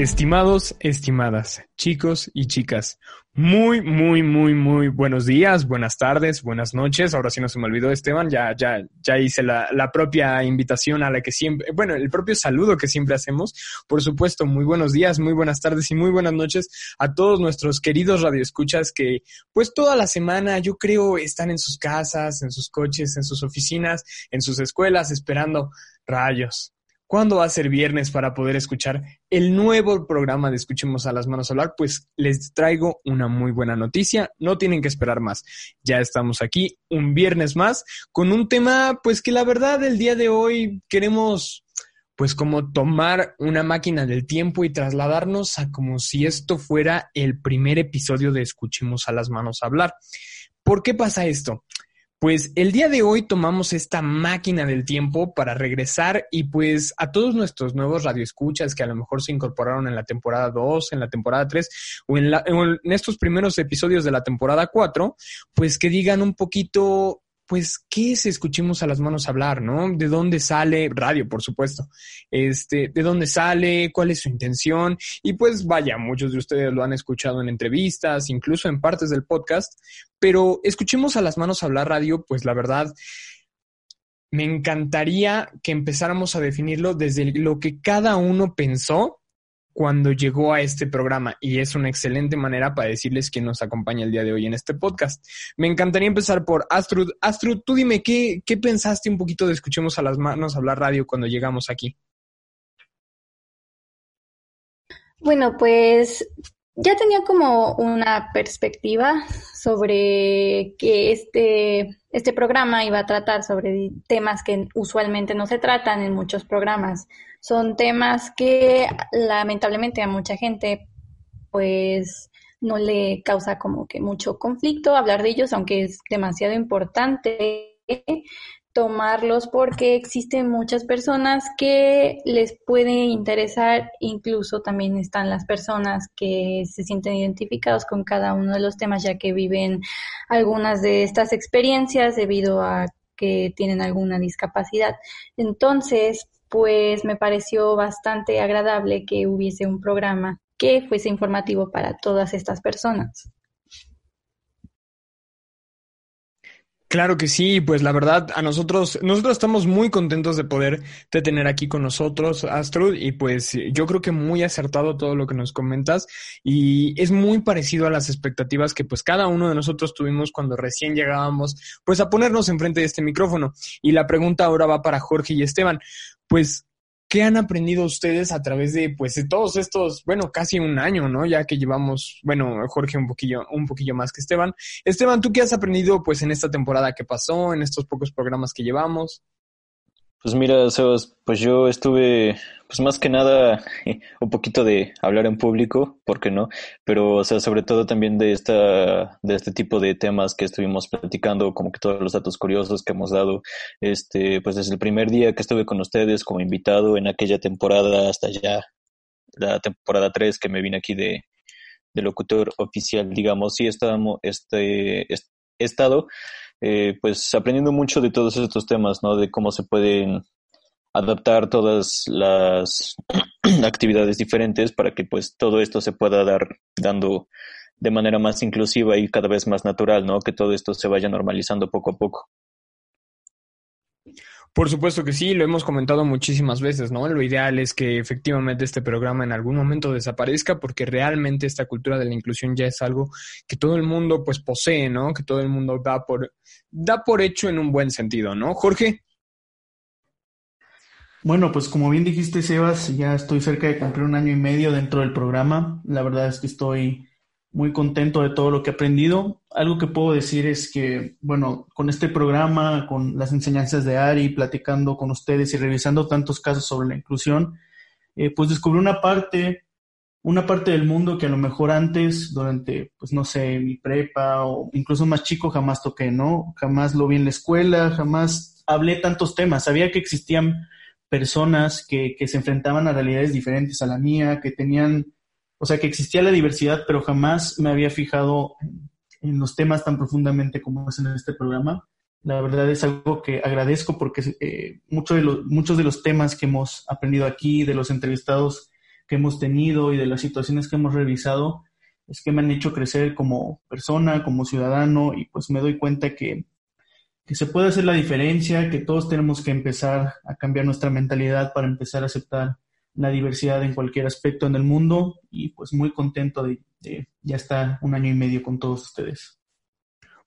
Estimados, estimadas, chicos y chicas, muy, muy, muy, muy buenos días, buenas tardes, buenas noches. Ahora sí no se me olvidó, Esteban, ya, ya, ya hice la, la propia invitación a la que siempre, bueno, el propio saludo que siempre hacemos. Por supuesto, muy buenos días, muy buenas tardes y muy buenas noches a todos nuestros queridos radioescuchas que, pues toda la semana, yo creo, están en sus casas, en sus coches, en sus oficinas, en sus escuelas, esperando rayos ¿Cuándo va a ser viernes para poder escuchar el nuevo programa de Escuchemos a las Manos hablar? Pues les traigo una muy buena noticia. No tienen que esperar más. Ya estamos aquí un viernes más con un tema, pues que la verdad el día de hoy queremos pues como tomar una máquina del tiempo y trasladarnos a como si esto fuera el primer episodio de Escuchemos a las Manos hablar. ¿Por qué pasa esto? Pues el día de hoy tomamos esta máquina del tiempo para regresar y pues a todos nuestros nuevos radioescuchas que a lo mejor se incorporaron en la temporada 2, en la temporada 3 o en, en estos primeros episodios de la temporada 4, pues que digan un poquito pues, ¿qué es Escuchemos a las manos hablar, no? ¿De dónde sale? Radio, por supuesto. Este, ¿de dónde sale? ¿Cuál es su intención? Y pues, vaya, muchos de ustedes lo han escuchado en entrevistas, incluso en partes del podcast, pero Escuchemos a las manos hablar radio, pues la verdad, me encantaría que empezáramos a definirlo desde lo que cada uno pensó cuando llegó a este programa y es una excelente manera para decirles quién nos acompaña el día de hoy en este podcast. Me encantaría empezar por Astrud. Astrud, tú dime, ¿qué, qué pensaste un poquito de Escuchemos a las Manos hablar radio cuando llegamos aquí? Bueno, pues ya tenía como una perspectiva sobre que este, este programa iba a tratar sobre temas que usualmente no se tratan en muchos programas. Son temas que lamentablemente a mucha gente pues no le causa como que mucho conflicto hablar de ellos, aunque es demasiado importante tomarlos porque existen muchas personas que les puede interesar, incluso también están las personas que se sienten identificados con cada uno de los temas ya que viven algunas de estas experiencias debido a que tienen alguna discapacidad. Entonces, pues me pareció bastante agradable que hubiese un programa que fuese informativo para todas estas personas. Claro que sí, pues la verdad, a nosotros, nosotros estamos muy contentos de poder te tener aquí con nosotros, Astrud, y pues yo creo que muy acertado todo lo que nos comentas, y es muy parecido a las expectativas que pues cada uno de nosotros tuvimos cuando recién llegábamos, pues a ponernos enfrente de este micrófono. Y la pregunta ahora va para Jorge y Esteban. Pues, ¿Qué han aprendido ustedes a través de, pues, de todos estos, bueno, casi un año, ¿no? Ya que llevamos, bueno, Jorge un poquillo, un poquillo más que Esteban. Esteban, ¿tú qué has aprendido, pues, en esta temporada que pasó, en estos pocos programas que llevamos? Pues mira, Sebas, pues yo estuve, pues más que nada, un poquito de hablar en público, ¿por qué no? Pero, o sea, sobre todo también de esta, de este tipo de temas que estuvimos platicando, como que todos los datos curiosos que hemos dado, este, pues desde el primer día que estuve con ustedes como invitado en aquella temporada hasta ya la temporada 3 que me vine aquí de, locutor oficial, digamos, sí estábamos, este, he estado eh, pues aprendiendo mucho de todos estos temas, ¿no? De cómo se pueden adaptar todas las actividades diferentes para que pues todo esto se pueda dar dando de manera más inclusiva y cada vez más natural, ¿no? Que todo esto se vaya normalizando poco a poco. Por supuesto que sí, lo hemos comentado muchísimas veces, ¿no? Lo ideal es que efectivamente este programa en algún momento desaparezca porque realmente esta cultura de la inclusión ya es algo que todo el mundo pues posee, ¿no? Que todo el mundo da por da por hecho en un buen sentido, ¿no? Jorge. Bueno, pues como bien dijiste, Sebas, ya estoy cerca de cumplir un año y medio dentro del programa. La verdad es que estoy muy contento de todo lo que he aprendido. Algo que puedo decir es que, bueno, con este programa, con las enseñanzas de Ari, platicando con ustedes y revisando tantos casos sobre la inclusión, eh, pues descubrí una parte, una parte del mundo que a lo mejor antes, durante, pues no sé, mi prepa o incluso más chico, jamás toqué, ¿no? Jamás lo vi en la escuela, jamás hablé tantos temas. Sabía que existían personas que, que se enfrentaban a realidades diferentes a la mía, que tenían o sea, que existía la diversidad, pero jamás me había fijado en los temas tan profundamente como es en este programa. La verdad es algo que agradezco porque eh, mucho de muchos de los temas que hemos aprendido aquí, de los entrevistados que hemos tenido y de las situaciones que hemos revisado es que me han hecho crecer como persona, como ciudadano y pues me doy cuenta que, que se puede hacer la diferencia, que todos tenemos que empezar a cambiar nuestra mentalidad para empezar a aceptar la diversidad en cualquier aspecto en el mundo y pues muy contento de, ya estar un año y medio con todos ustedes.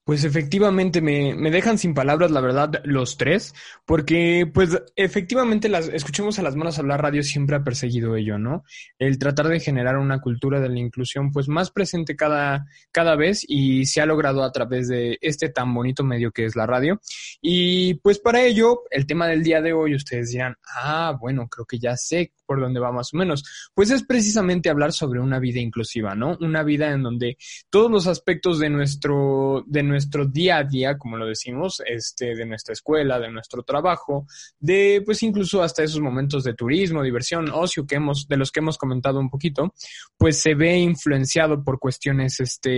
Pues efectivamente me, me, dejan sin palabras, la verdad, los tres, porque pues efectivamente las escuchemos a las manos hablar radio siempre ha perseguido ello, ¿no? El tratar de generar una cultura de la inclusión pues más presente cada, cada vez y se ha logrado a través de este tan bonito medio que es la radio. Y pues para ello, el tema del día de hoy, ustedes dirán, ah, bueno, creo que ya sé por dónde va más o menos. Pues es precisamente hablar sobre una vida inclusiva, ¿no? Una vida en donde todos los aspectos de nuestro, de nuestro día a día, como lo decimos, este, de nuestra escuela, de nuestro trabajo, de pues incluso hasta esos momentos de turismo, diversión, ocio que hemos, de los que hemos comentado un poquito, pues se ve influenciado por cuestiones este,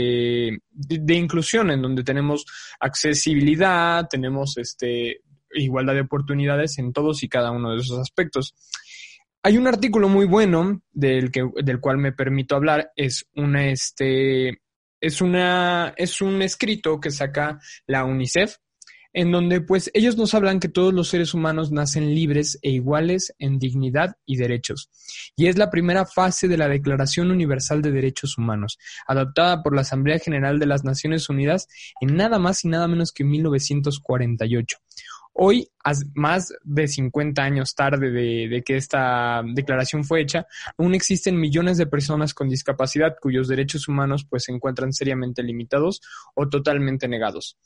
de, de inclusión, en donde tenemos accesibilidad, tenemos este, igualdad de oportunidades en todos y cada uno de esos aspectos. Hay un artículo muy bueno del, que, del cual me permito hablar, es una, este, es una, es un escrito que saca la UNICEF, en donde pues ellos nos hablan que todos los seres humanos nacen libres e iguales en dignidad y derechos. Y es la primera fase de la Declaración Universal de Derechos Humanos, adoptada por la Asamblea General de las Naciones Unidas en nada más y nada menos que 1948. Hoy, más de 50 años tarde de, que esta declaración fue hecha, aún existen millones de personas con discapacidad cuyos derechos humanos pues se encuentran seriamente limitados o totalmente negados.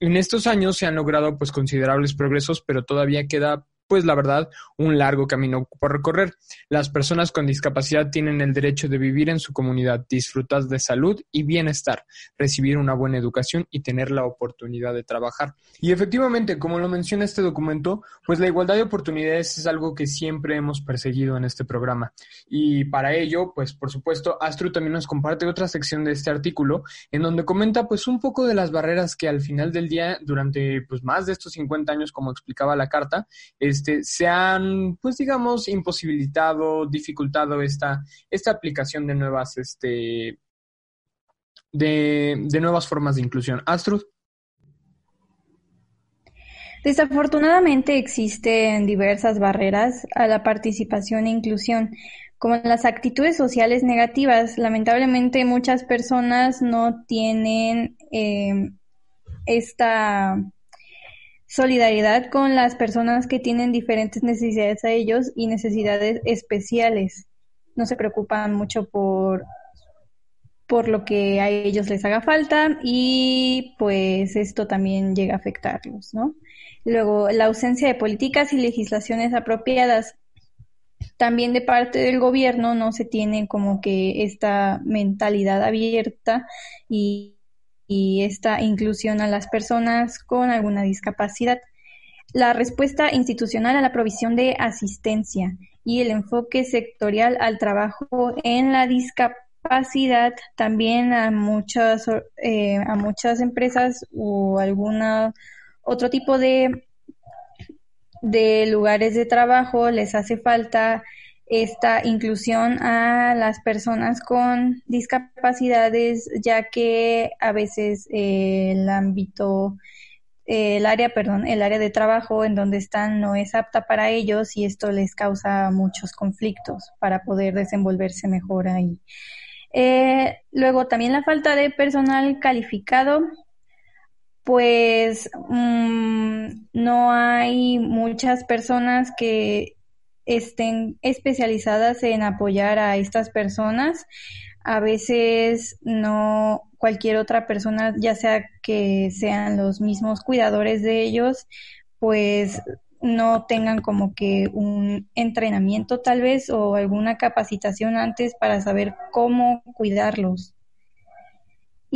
En estos años se han logrado pues considerables progresos, pero todavía queda pues la verdad, un largo camino por recorrer. Las personas con discapacidad tienen el derecho de vivir en su comunidad, disfrutar de salud y bienestar, recibir una buena educación y tener la oportunidad de trabajar. Y efectivamente, como lo menciona este documento, pues la igualdad de oportunidades es algo que siempre hemos perseguido en este programa. Y para ello, pues por supuesto, Astro también nos comparte otra sección de este artículo en donde comenta pues un poco de las barreras que al final del día, durante pues más de estos 50 años, como explicaba la carta, este, se han, pues digamos, imposibilitado, dificultado esta, esta aplicación de nuevas, este, de, de nuevas formas de inclusión. Astrud. Desafortunadamente existen diversas barreras a la participación e inclusión, como las actitudes sociales negativas. Lamentablemente muchas personas no tienen eh, esta solidaridad con las personas que tienen diferentes necesidades a ellos y necesidades especiales. No se preocupan mucho por por lo que a ellos les haga falta y pues esto también llega a afectarlos, ¿no? Luego, la ausencia de políticas y legislaciones apropiadas. También de parte del gobierno no se tiene como que esta mentalidad abierta y y esta inclusión a las personas con alguna discapacidad. La respuesta institucional a la provisión de asistencia y el enfoque sectorial al trabajo en la discapacidad también a muchas, eh, a muchas empresas o alguna otro tipo de, de lugares de trabajo les hace falta esta inclusión a las personas con discapacidades, ya que a veces el ámbito, el área, perdón, el área de trabajo en donde están no es apta para ellos y esto les causa muchos conflictos para poder desenvolverse mejor ahí. Eh, luego también la falta de personal calificado, pues mm, no hay muchas personas que estén especializadas en apoyar a estas personas. A veces no cualquier otra persona, ya sea que sean los mismos cuidadores de ellos, pues no tengan como que un entrenamiento tal vez o alguna capacitación antes para saber cómo cuidarlos.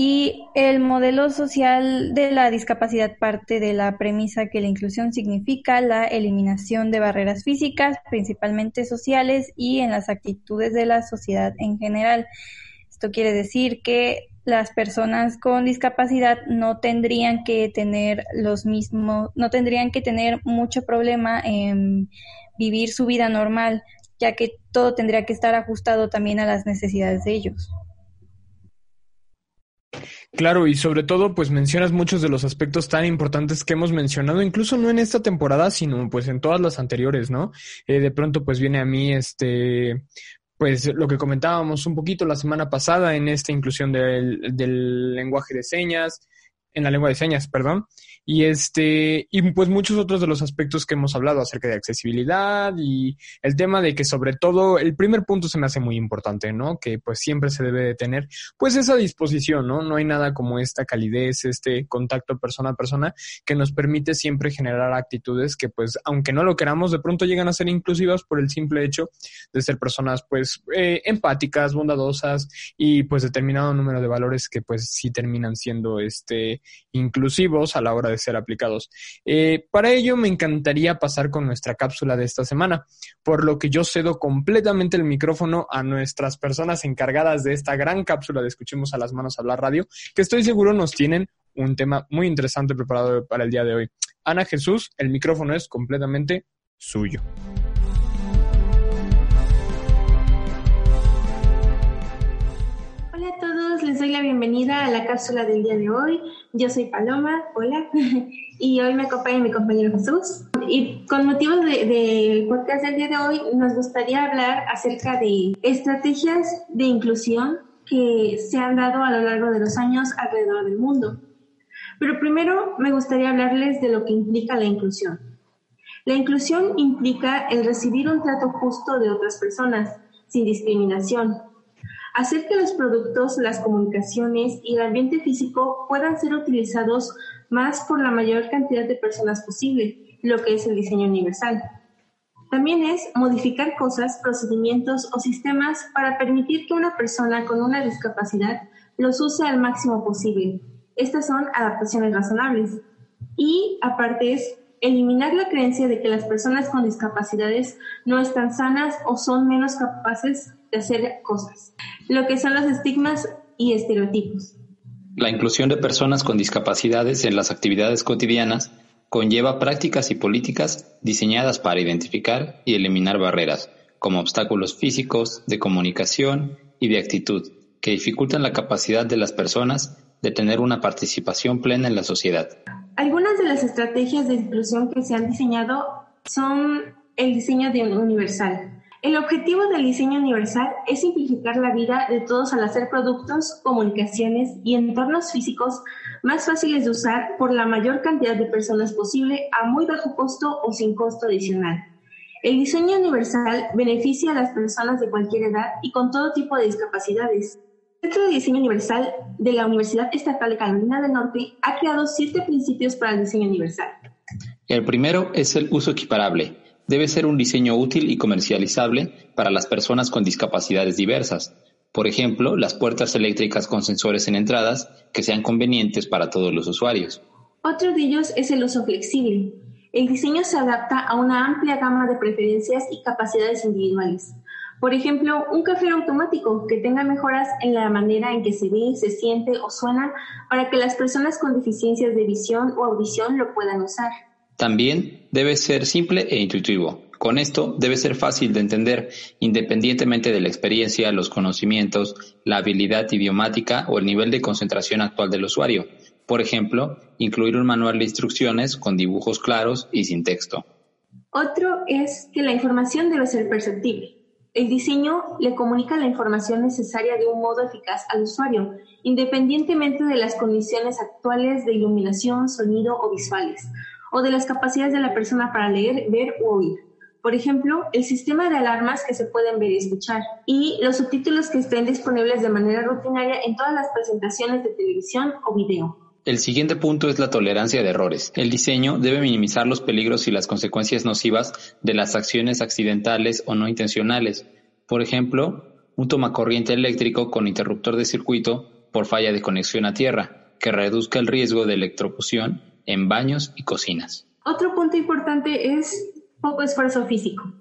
Y el modelo social de la discapacidad parte de la premisa que la inclusión significa la eliminación de barreras físicas, principalmente sociales, y en las actitudes de la sociedad en general. Esto quiere decir que las personas con discapacidad no tendrían que tener los mismos, no tendrían que tener mucho problema en vivir su vida normal, ya que todo tendría que estar ajustado también a las necesidades de ellos. Claro, y sobre todo, pues mencionas muchos de los aspectos tan importantes que hemos mencionado, incluso no en esta temporada, sino pues en todas las anteriores, ¿no? Eh, de pronto, pues viene a mí este, pues lo que comentábamos un poquito la semana pasada en esta inclusión del, del lenguaje de señas, en la lengua de señas, perdón, y este, y pues muchos otros de los aspectos que hemos hablado acerca de accesibilidad y el tema de que sobre todo el primer punto se me hace muy importante, ¿no? Que pues siempre se debe de tener pues esa disposición, ¿no? No hay nada como esta calidez, este contacto persona a persona que nos permite siempre generar actitudes que pues aunque no lo queramos de pronto llegan a ser inclusivas por el simple hecho de ser personas pues eh, empáticas, bondadosas y pues determinado número de valores que pues sí terminan siendo este inclusivos a la hora de ser aplicados. Eh, para ello me encantaría pasar con nuestra cápsula de esta semana, por lo que yo cedo completamente el micrófono a nuestras personas encargadas de esta gran cápsula de Escuchemos a las Manos Hablar Radio, que estoy seguro nos tienen un tema muy interesante preparado para el día de hoy. Ana Jesús, el micrófono es completamente suyo. Les doy la bienvenida a la cápsula del día de hoy. Yo soy Paloma, hola, y hoy me acompaña mi compañero Jesús. Y con motivo del podcast del día de hoy, nos gustaría hablar acerca de estrategias de inclusión que se han dado a lo largo de los años alrededor del mundo. Pero primero me gustaría hablarles de lo que implica la inclusión. La inclusión implica el recibir un trato justo de otras personas, sin discriminación, hacer que los productos, las comunicaciones y el ambiente físico puedan ser utilizados más por la mayor cantidad de personas posible, lo que es el diseño universal. También es modificar cosas, procedimientos o sistemas para permitir que una persona con una discapacidad los use al máximo posible. Estas son adaptaciones razonables. Y aparte es eliminar la creencia de que las personas con discapacidades no están sanas o son menos capaces de hacer cosas, lo que son los estigmas y estereotipos. La inclusión de personas con discapacidades en las actividades cotidianas conlleva prácticas y políticas diseñadas para identificar y eliminar barreras, como obstáculos físicos, de comunicación y de actitud, que dificultan la capacidad de las personas de tener una participación plena en la sociedad. Algunas de las estrategias de inclusión que se han diseñado son el diseño de universal, el objetivo del diseño universal es simplificar la vida de todos al hacer productos, comunicaciones y entornos físicos más fáciles de usar por la mayor cantidad de personas posible a muy bajo costo o sin costo adicional. El diseño universal beneficia a las personas de cualquier edad y con todo tipo de discapacidades. El Centro de Diseño Universal de la Universidad Estatal de Carolina del Norte ha creado siete principios para el diseño universal. El primero es el uso equiparable debe ser un diseño útil y comercializable para las personas con discapacidades diversas. Por ejemplo, las puertas eléctricas con sensores en entradas que sean convenientes para todos los usuarios. Otro de ellos es el uso flexible. El diseño se adapta a una amplia gama de preferencias y capacidades individuales. Por ejemplo, un café automático que tenga mejoras en la manera en que se ve, se siente o suena para que las personas con deficiencias de visión o audición lo puedan usar. También debe ser simple e intuitivo. Con esto debe ser fácil de entender, independientemente de la experiencia, los conocimientos, la habilidad idiomática o el nivel de concentración actual del usuario. Por ejemplo, incluir un manual de instrucciones con dibujos claros y sin texto. Otro es que la información debe ser perceptible. El diseño le comunica la información necesaria de un modo eficaz al usuario, independientemente de las condiciones actuales de iluminación, sonido o visuales o de las capacidades de la persona para leer, ver u oír. Por ejemplo, el sistema de alarmas que se pueden ver y escuchar y los subtítulos que estén disponibles de manera rutinaria en todas las presentaciones de televisión o video. El siguiente punto es la tolerancia de errores. El diseño debe minimizar los peligros y las consecuencias nocivas de las acciones accidentales o no intencionales. Por ejemplo, un tomacorriente eléctrico con interruptor de circuito por falla de conexión a tierra, que reduzca el riesgo de electrocución en baños y cocinas. Otro punto importante es poco esfuerzo físico.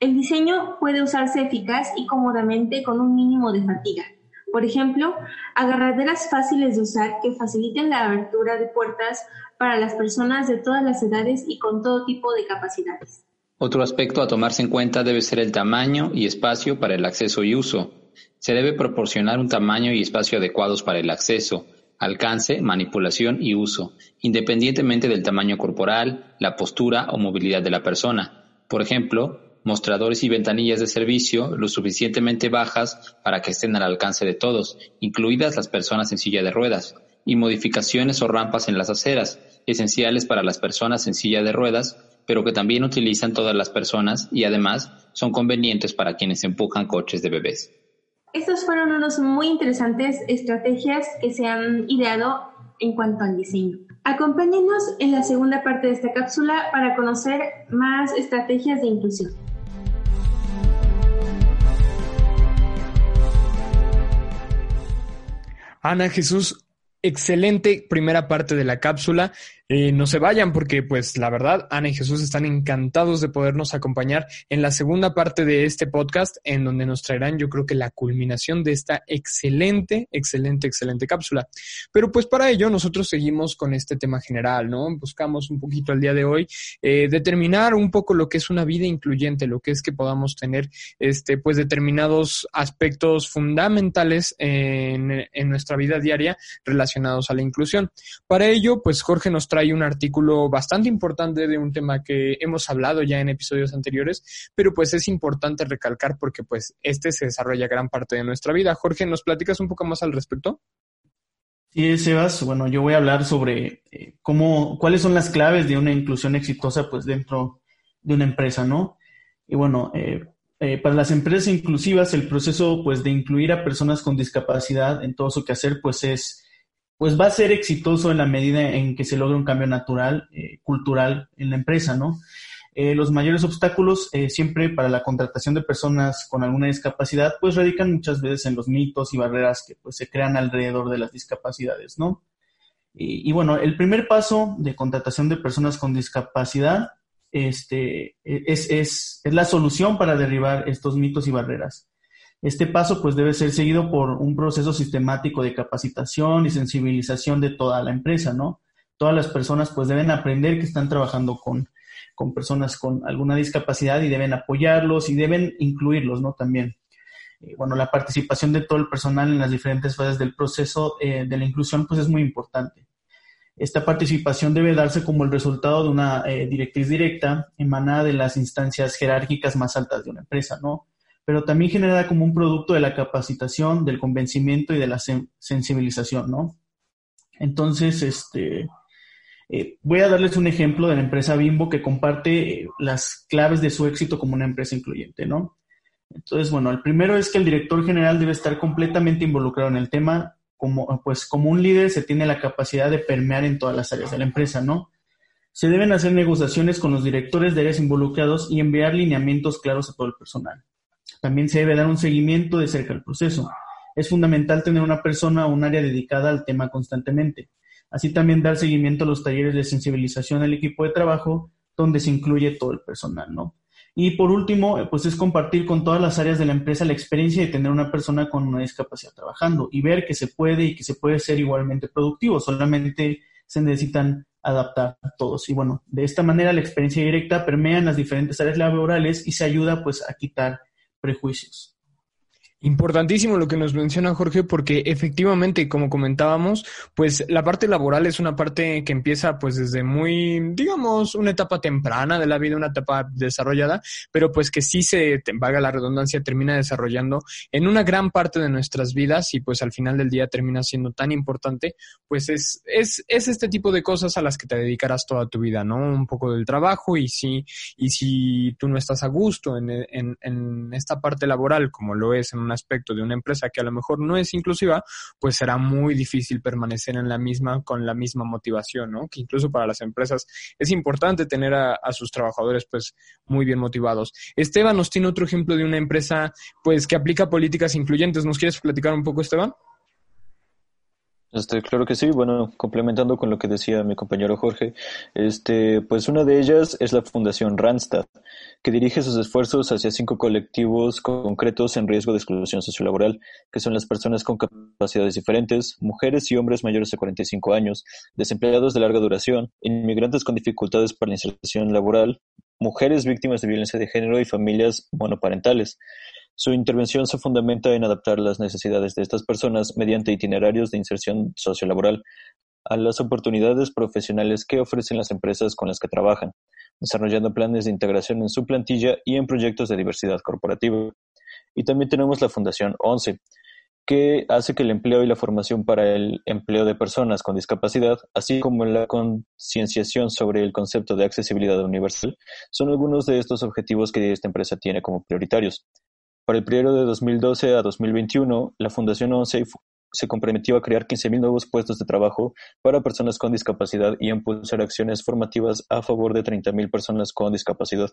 El diseño puede usarse eficaz y cómodamente con un mínimo de fatiga. Por ejemplo, agarraderas fáciles de usar que faciliten la abertura de puertas para las personas de todas las edades y con todo tipo de capacidades. Otro aspecto a tomarse en cuenta debe ser el tamaño y espacio para el acceso y uso. Se debe proporcionar un tamaño y espacio adecuados para el acceso, alcance, manipulación y uso, independientemente del tamaño corporal, la postura o movilidad de la persona. Por ejemplo, mostradores y ventanillas de servicio lo suficientemente bajas para que estén al alcance de todos, incluidas las personas en silla de ruedas, y modificaciones o rampas en las aceras, esenciales para las personas en silla de ruedas, pero que también utilizan todas las personas y además son convenientes para quienes empujan coches de bebés. Estas fueron unas muy interesantes estrategias que se han ideado en cuanto al diseño. Acompáñenos en la segunda parte de esta cápsula para conocer más estrategias de inclusión. Ana Jesús, excelente primera parte de la cápsula. Eh, no se vayan porque, pues, la verdad, Ana y Jesús están encantados de podernos acompañar en la segunda parte de este podcast, en donde nos traerán, yo creo que la culminación de esta excelente, excelente, excelente cápsula. Pero, pues, para ello, nosotros seguimos con este tema general, ¿no? Buscamos un poquito al día de hoy eh, determinar un poco lo que es una vida incluyente, lo que es que podamos tener, este, pues, determinados aspectos fundamentales en, en nuestra vida diaria relacionados a la inclusión. Para ello, pues, Jorge nos trae un artículo bastante importante de un tema que hemos hablado ya en episodios anteriores, pero pues es importante recalcar porque pues este se desarrolla gran parte de nuestra vida. Jorge, ¿nos platicas un poco más al respecto? Sí, Sebas, bueno, yo voy a hablar sobre eh, cómo, cuáles son las claves de una inclusión exitosa pues dentro de una empresa, ¿no? Y bueno, eh, eh, para las empresas inclusivas el proceso pues de incluir a personas con discapacidad en todo su quehacer pues es pues va a ser exitoso en la medida en que se logre un cambio natural, eh, cultural en la empresa, ¿no? Eh, los mayores obstáculos eh, siempre para la contratación de personas con alguna discapacidad, pues radican muchas veces en los mitos y barreras que pues se crean alrededor de las discapacidades, ¿no? Y, y bueno, el primer paso de contratación de personas con discapacidad este, es, es, es la solución para derribar estos mitos y barreras. Este paso pues debe ser seguido por un proceso sistemático de capacitación y sensibilización de toda la empresa, ¿no? Todas las personas pues deben aprender que están trabajando con, con personas con alguna discapacidad y deben apoyarlos y deben incluirlos, ¿no? También. Eh, bueno, la participación de todo el personal en las diferentes fases del proceso eh, de la inclusión pues es muy importante. Esta participación debe darse como el resultado de una eh, directriz directa emanada de las instancias jerárquicas más altas de una empresa, ¿no? Pero también genera como un producto de la capacitación, del convencimiento y de la sensibilización, ¿no? Entonces, este, eh, voy a darles un ejemplo de la empresa Bimbo que comparte eh, las claves de su éxito como una empresa incluyente, ¿no? Entonces, bueno, el primero es que el director general debe estar completamente involucrado en el tema, como, pues como un líder se tiene la capacidad de permear en todas las áreas de la empresa, ¿no? Se deben hacer negociaciones con los directores de áreas involucrados y enviar lineamientos claros a todo el personal. También se debe dar un seguimiento de cerca al proceso. Es fundamental tener una persona o un área dedicada al tema constantemente. Así también dar seguimiento a los talleres de sensibilización al equipo de trabajo, donde se incluye todo el personal, ¿no? Y por último, eh, pues es compartir con todas las áreas de la empresa la experiencia de tener una persona con una discapacidad trabajando y ver que se puede y que se puede ser igualmente productivo, solamente se necesitan adaptar todos. Y bueno, de esta manera la experiencia directa permea en las diferentes áreas laborales y se ayuda pues a quitar prejuicios. Importantísimo lo que nos menciona Jorge, porque efectivamente, como comentábamos, pues la parte laboral es una parte que empieza pues desde muy, digamos, una etapa temprana de la vida, una etapa desarrollada, pero pues que sí se, vaga la redundancia, termina desarrollando en una gran parte de nuestras vidas y pues al final del día termina siendo tan importante, pues es, es, es este tipo de cosas a las que te dedicarás toda tu vida, ¿no? Un poco del trabajo y si, y si tú no estás a gusto en, en, en esta parte laboral, como lo es en una aspecto de una empresa que a lo mejor no es inclusiva, pues será muy difícil permanecer en la misma con la misma motivación, ¿no? Que incluso para las empresas es importante tener a, sus trabajadores pues muy bien motivados. Esteban nos tiene otro ejemplo de una empresa pues que aplica políticas incluyentes. ¿Nos quieres platicar un poco, Esteban? Este, claro que sí, bueno, complementando con lo que decía mi compañero Jorge, este, pues una de ellas es la Fundación Randstad, que dirige sus esfuerzos hacia cinco colectivos concretos en riesgo de exclusión sociolaboral, que son las personas con capacidades diferentes, mujeres y hombres mayores de 45 años, desempleados de larga duración, inmigrantes con dificultades para la inserción laboral, mujeres víctimas de violencia de género y familias monoparentales. Su intervención se fundamenta en adaptar las necesidades de estas personas mediante itinerarios de inserción sociolaboral a las oportunidades profesionales que ofrecen las empresas con las que trabajan, desarrollando planes de integración en su plantilla y en proyectos de diversidad corporativa. Y también tenemos la Fundación ONCE, que hace que el empleo y la formación para el empleo de personas con discapacidad, así como la concienciación sobre el concepto de accesibilidad universal, son algunos de estos objetivos que esta empresa tiene como prioritarios. Para el periodo de 2012 a 2021, la Fundación ONCE se comprometió a crear 15.000 nuevos puestos de trabajo para personas con discapacidad y a impulsar acciones formativas a favor de 30.000 personas con discapacidad.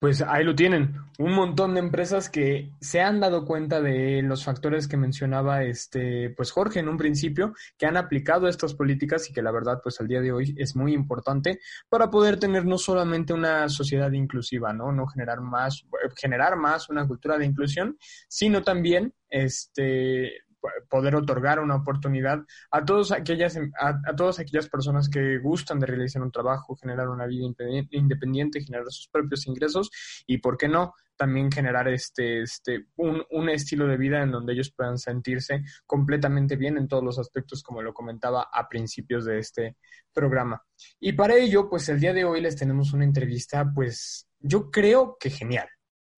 Pues ahí lo tienen, un montón de empresas que se han dado cuenta de los factores que mencionaba este, pues Jorge en un principio, que han aplicado estas políticas y que la verdad, pues al día de hoy es muy importante para poder tener no solamente una sociedad inclusiva, ¿no? No generar más, generar más una cultura de inclusión, sino también este poder otorgar una oportunidad a todos aquellas a, todas aquellas personas que gustan de realizar un trabajo, generar una vida independiente, generar sus propios ingresos y por qué no también generar este, este, un, un, estilo de vida en donde ellos puedan sentirse completamente bien en todos los aspectos, como lo comentaba a principios de este programa. Y para ello, pues el día de hoy les tenemos una entrevista, pues yo creo que genial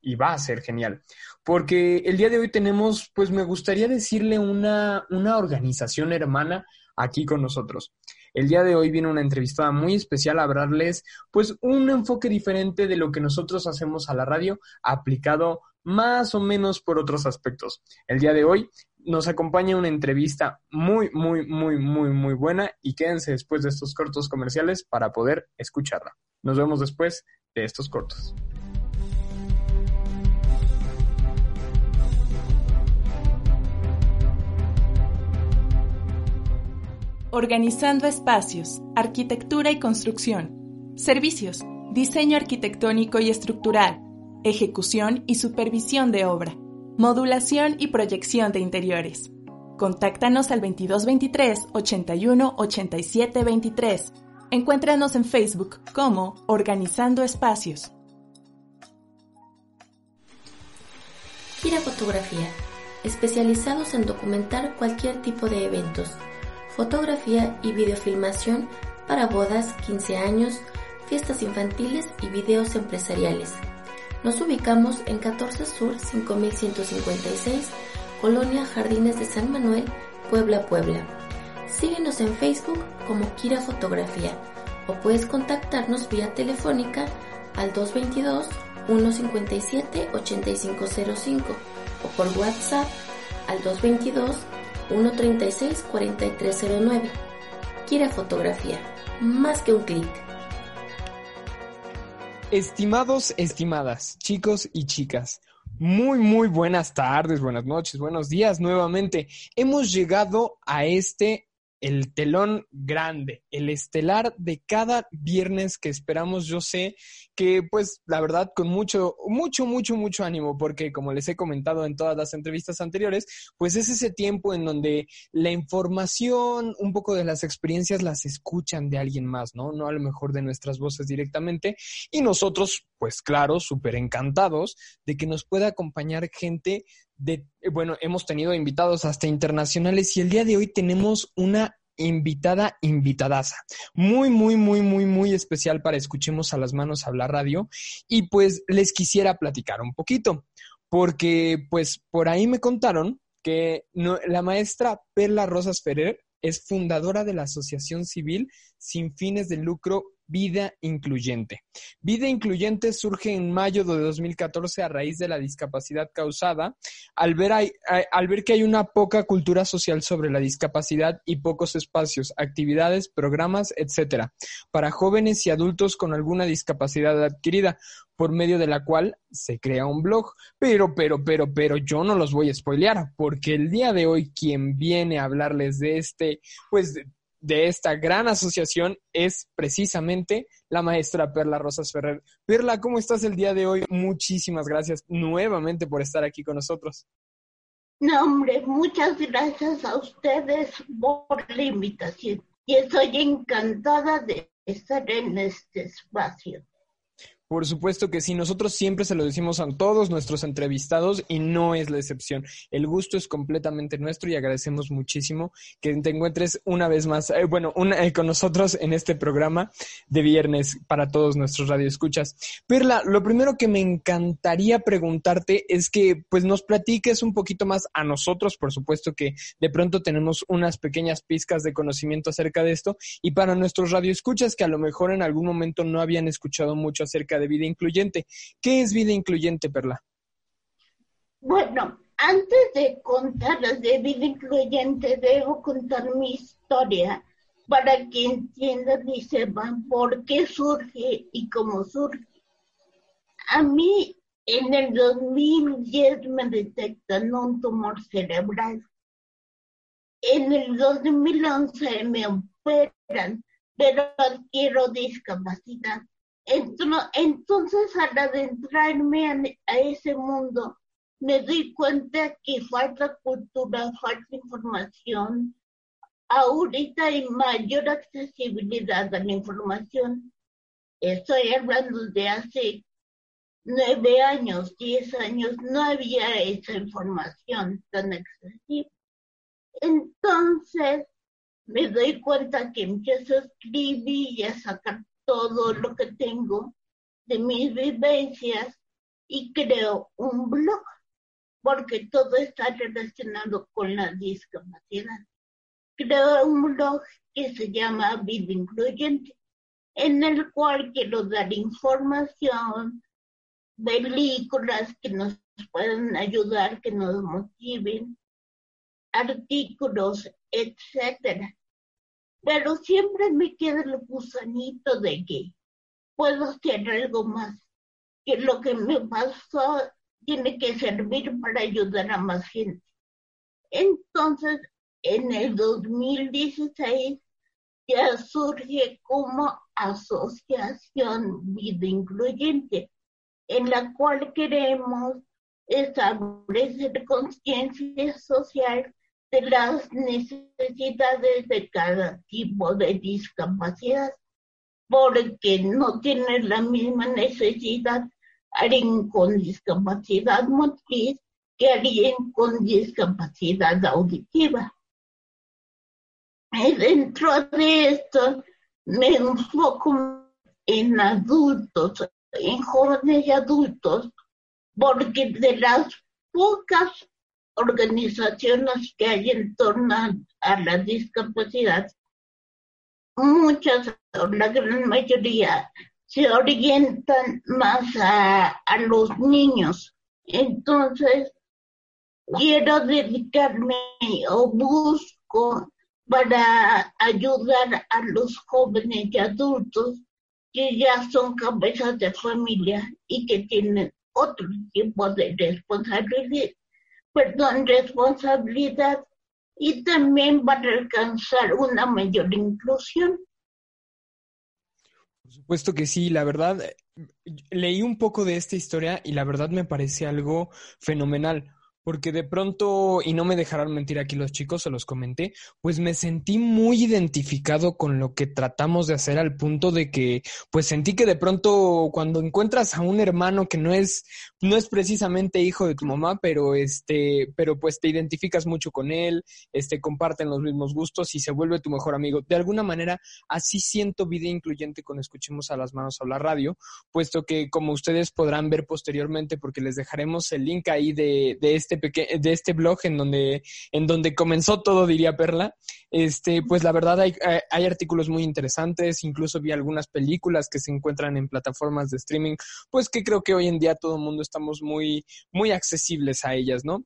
y va a ser genial. Porque el día de hoy tenemos, pues me gustaría decirle una, una organización hermana aquí con nosotros. El día de hoy viene una entrevistada muy especial a hablarles pues un enfoque diferente de lo que nosotros hacemos a la radio aplicado más o menos por otros aspectos. El día de hoy nos acompaña una entrevista muy, muy, muy, muy, muy buena y quédense después de estos cortos comerciales para poder escucharla. Nos vemos después de estos cortos. Organizando espacios, arquitectura y construcción. Servicios, diseño arquitectónico y estructural, ejecución y supervisión de obra, modulación y proyección de interiores. Contáctanos al 2223 81 87 23. Encuéntranos en Facebook como Organizando Espacios. Gira Fotografía, especializados en documentar cualquier tipo de eventos fotografía y videofilmación para bodas, 15 años, fiestas infantiles y videos empresariales. Nos ubicamos en 14 Sur 5156, Colonia Jardines de San Manuel, Puebla, Puebla. Síguenos en Facebook como Kira Fotografía o puedes contactarnos vía telefónica al 222 157 8505 o por WhatsApp al 222 136-4309. Quiere fotografía, más que un clic. Estimados, estimadas, chicos y chicas, muy, muy buenas tardes, buenas noches, buenos días nuevamente. Hemos llegado a este el telón grande, el estelar de cada viernes que esperamos. Yo sé que, pues, la verdad, con mucho, mucho, mucho, mucho ánimo, porque como les he comentado en todas las entrevistas anteriores, pues es ese tiempo en donde la información, un poco de las experiencias las escuchan de alguien más, ¿no? No a lo mejor de nuestras voces directamente. Y nosotros, pues claro, súper encantados de que nos pueda acompañar gente de, bueno, hemos tenido invitados hasta internacionales y el día de hoy tenemos una invitada, invitadaza. Muy, muy, muy, muy, muy especial para Escuchemos a las Manos hablar radio. Y pues les quisiera platicar un poquito, porque pues por ahí me contaron que la maestra Perla Rosas Ferrer es fundadora de la Asociación Civil sin fines de lucro Vida Incluyente. Vida Incluyente surge en mayo de 2014 a raíz de la discapacidad causada, al ver, al ver que hay una poca cultura social sobre la discapacidad y pocos espacios, actividades, programas, etcétera, para jóvenes y adultos con alguna discapacidad adquirida, por medio de la cual se crea un blog. Pero, pero, pero, pero yo no los voy a spoilear, porque el día de hoy quien viene a hablarles de este, pues, de esta gran asociación es precisamente la maestra Perla Rosas Ferrer. Perla, ¿cómo estás el día de hoy? Muchísimas gracias nuevamente por estar aquí con nosotros. No, hombre, muchas gracias a ustedes por la invitación. Y estoy encantada de estar en este espacio. Por supuesto que sí, nosotros siempre se lo decimos a todos nuestros entrevistados y no es la excepción. El gusto es completamente nuestro y agradecemos muchísimo que te encuentres una vez más, eh, bueno, una, eh, con nosotros en este programa de viernes para todos nuestros radioescuchas. Perla, lo primero que me encantaría preguntarte es que pues nos platiques un poquito más a nosotros, por supuesto que de pronto tenemos unas pequeñas pizcas de conocimiento acerca de esto y para nuestros radioescuchas que a lo mejor en algún momento no habían escuchado mucho acerca de vida incluyente. ¿Qué es vida incluyente, Perla? Bueno, antes de contar de vida incluyente, debo contar mi historia para que entiendan y sepan por qué surge y cómo surge. A mí en el 2010 me detectan un tumor cerebral. En el 2011 me operan, pero adquiero discapacidad. Entonces, al adentrarme a ese mundo, me doy cuenta que falta cultura, falta información. Ahorita hay mayor accesibilidad a la información. Estoy hablando de hace nueve años, diez años, no había esa información tan accesible. Entonces, me doy cuenta que empiezo a escribir y a sacar todo lo que tengo de mis vivencias y creo un blog, porque todo está relacionado con la discapacidad. Creo un blog que se llama Vida Incluyente, en el cual quiero dar información, películas que nos puedan ayudar, que nos motiven, artículos, etcétera pero siempre me queda el gusanito de que puedo hacer algo más, que lo que me pasó tiene que servir para ayudar a más gente. Entonces, en el 2016 ya surge como asociación vida incluyente, en la cual queremos establecer conciencia social las necesidades de cada tipo de discapacidad, porque no tiene la misma necesidad alguien con discapacidad motriz que alguien con discapacidad auditiva. Dentro de esto me enfoco en adultos, en jóvenes y adultos, porque de las pocas organizaciones que hay en torno a la discapacidad, muchas, la gran mayoría, se orientan más a, los niños. Entonces, quiero dedicarme o busco para ayudar a los jóvenes y adultos que ya son cabezas de familia y que tienen otro tipo de responsabilidad perdón, responsabilidad y también para alcanzar una mayor inclusión. Por supuesto que sí, la verdad, leí un poco de esta historia y la verdad me parece algo fenomenal porque de pronto, y no me dejarán mentir aquí los chicos, se los comenté, pues me sentí muy identificado con lo que tratamos de hacer al punto de que, pues sentí que de pronto cuando encuentras a un hermano que no es, no es precisamente hijo de tu mamá, pero este, pero pues te identificas mucho con él, este, comparten los mismos gustos y se vuelve tu mejor amigo. De alguna manera, así siento vida incluyente cuando escuchemos a las manos a la radio, puesto que como ustedes podrán ver posteriormente, porque les dejaremos el link ahí de, de este este de este blog en donde, en donde comenzó todo, diría Perla, este, pues la verdad hay, hay artículos muy interesantes, incluso vi algunas películas que se encuentran en plataformas de streaming, pues que creo que hoy en día todo el mundo estamos muy, muy accesibles a ellas, ¿no?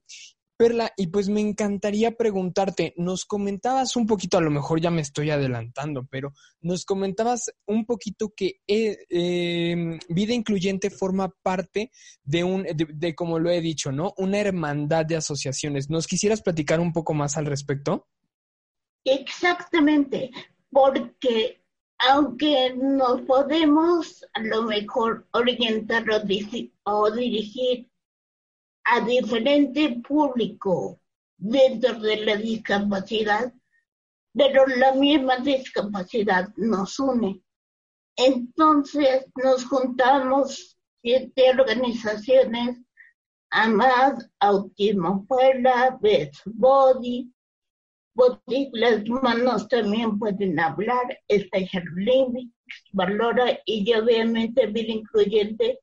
Perla, y pues me encantaría preguntarte, nos comentabas un poquito, a lo mejor ya me estoy adelantando, pero nos comentabas un poquito que eh, em, vida incluyente forma parte de un, de, como lo he dicho, ¿no? Una hermandad de asociaciones. ¿Nos quisieras platicar un poco más al respecto? Exactamente, porque aunque nos podemos a lo mejor orientar o dirigir a diferente público dentro de la discapacidad, pero la misma discapacidad nos une. Entonces nos juntamos siete organizaciones, AMAD, Autismo Fuera, Best Body, Body, las manos también pueden hablar, Special Olympics, Valora y obviamente Vida Incluyente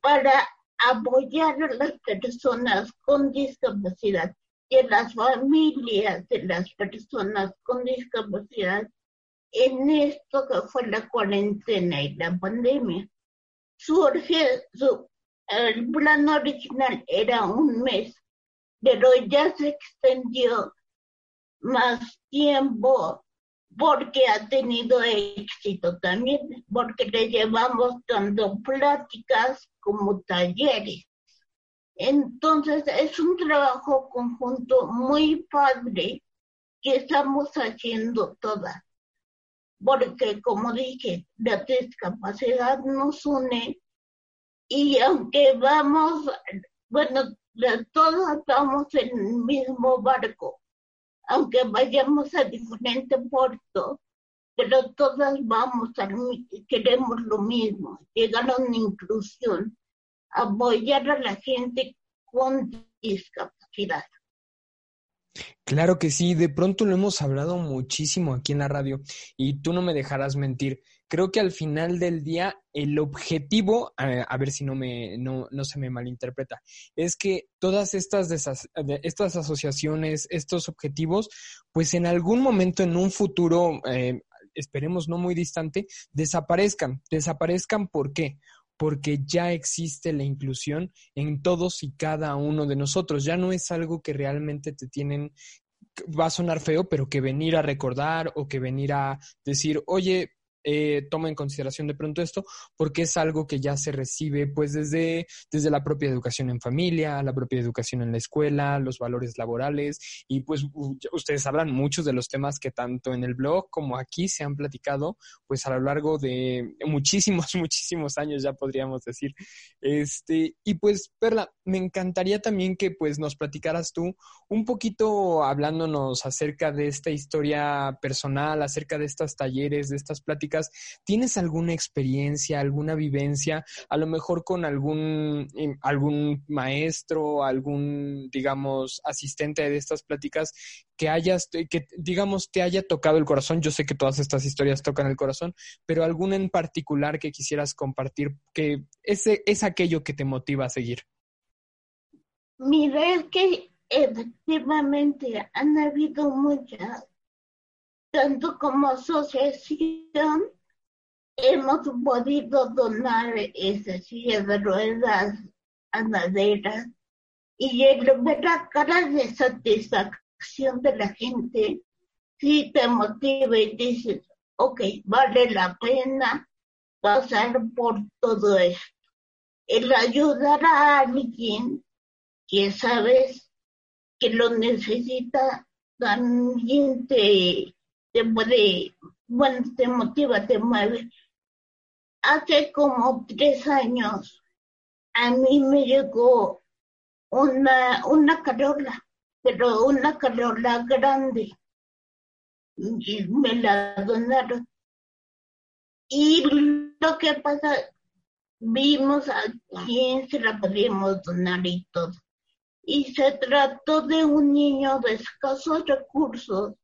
para apoyar a las personas con discapacidad y a las familias de las personas con discapacidad en esto que fue la cuarentena y la pandemia. Su, el plan original era un mes, pero ya se extendió más tiempo porque ha tenido éxito también, porque le llevamos tanto pláticas como talleres. Entonces es un trabajo conjunto muy padre que estamos haciendo todas porque como dije, la discapacidad nos une y aunque vamos, bueno, todos vamos en el mismo barco, aunque vayamos a diferente puerto, pero todas vamos a, queremos lo mismo, llegar a una inclusión, apoyar a la gente con discapacidad. Claro que sí, de pronto lo hemos hablado muchísimo aquí en la radio y tú no me dejarás mentir. Creo que al final del día el objetivo, a, ver si no, me, no, no, se me malinterpreta, es que todas estas, estas asociaciones, estos objetivos, pues en algún momento, en un futuro, eh, esperemos no muy distante, desaparezcan. ¿Desaparezcan por qué? porque ya existe la inclusión en todos y cada uno de nosotros. Ya no es algo que realmente te tienen, va a sonar feo, pero que venir a recordar o que venir a decir, oye, eh, toma en consideración de pronto esto, porque es algo que ya se recibe pues desde, desde la propia educación en familia, la propia educación en la escuela, los valores laborales y pues ustedes sabrán muchos de los temas que tanto en el blog como aquí se han platicado pues a lo largo de muchísimos, muchísimos años ya podríamos decir. Este, y pues Perla, me encantaría también que pues nos platicaras tú un poquito hablándonos acerca de esta historia personal, acerca de estas talleres, de estas pláticas ¿tienes alguna experiencia, alguna vivencia, a lo mejor con algún, em, algún maestro, algún, digamos, asistente de estas pláticas que hayas, que digamos, te haya tocado el corazón? Yo sé que todas estas historias tocan el corazón, pero alguna en particular que quisieras compartir, que ese es aquello que te motiva a seguir. Mira, es que efectivamente han habido muchas tanto como asociación hemos podido donar esas sillas de ruedas a y el ver la cara de satisfacción de la gente sí te motiva y dices, ok, vale la pena pasar por todo esto. El ayudar a alguien que sabes que lo necesita también te te puede, bueno, te motiva, te mueve. Hace como tres años a mí me llegó una, una pero una carola grande. Y me la donaron. Y lo que pasa, vimos a quién se la podíamos donar y todo. Y se trató de un niño de escasos recursos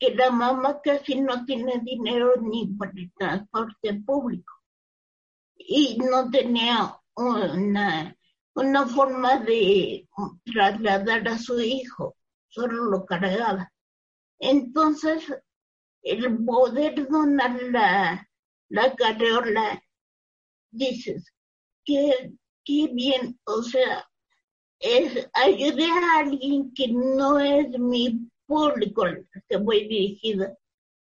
que la mamá casi no tiene dinero ni para el transporte público y no tenía una, una forma de trasladar a su hijo, solo lo cargaba. Entonces, el poder donar la, la carreola, dices, qué, qué bien, o sea, es ayudar a alguien que no es mi público que voy dirigida,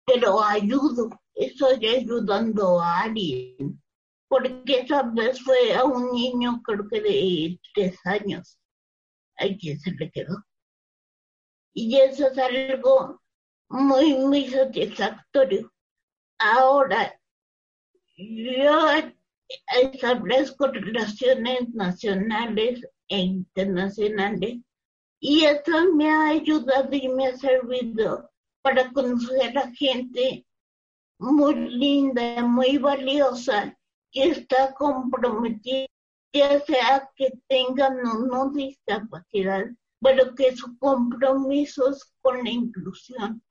pero ayudo, estoy ayudando a alguien, porque esa vez fue a un niño creo que de tres años, a quien se le quedó. Y eso es algo muy, muy satisfactorio. Ahora, yo establezco relaciones nacionales e internacionales y eso me ha ayudado y me ha servido para conocer a gente muy linda, muy valiosa, que está comprometida, ya sea que tengan o no discapacidad, pero que su compromiso es con la inclusión.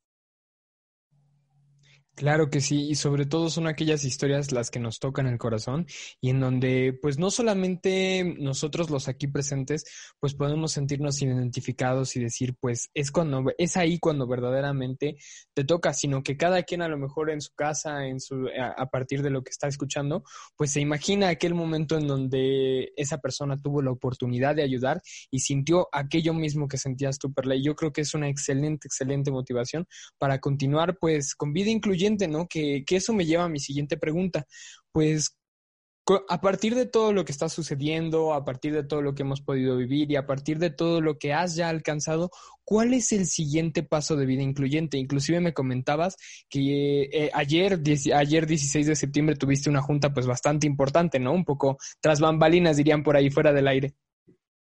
Claro que sí, y sobre todo son aquellas historias las que nos tocan el corazón y en donde pues no solamente nosotros los aquí presentes pues podemos sentirnos identificados y decir pues es cuando es ahí cuando verdaderamente te toca, sino que cada quien a lo mejor en su casa, en su a, partir de lo que está escuchando, pues se imagina aquel momento en donde esa persona tuvo la oportunidad de ayudar y sintió aquello mismo que sentías tú, Perla. Y yo creo que es una excelente excelente motivación para continuar pues con vida incluyente ¿no? Que, eso me lleva a mi siguiente pregunta. Pues a partir de todo lo que está sucediendo, a partir de todo lo que hemos podido vivir y a partir de todo lo que has ya alcanzado, ¿cuál es el siguiente paso de vida incluyente? Inclusive me comentabas que eh, ayer, ayer 16 de septiembre tuviste una junta pues bastante importante, ¿no? Un poco tras bambalinas dirían por ahí fuera del aire.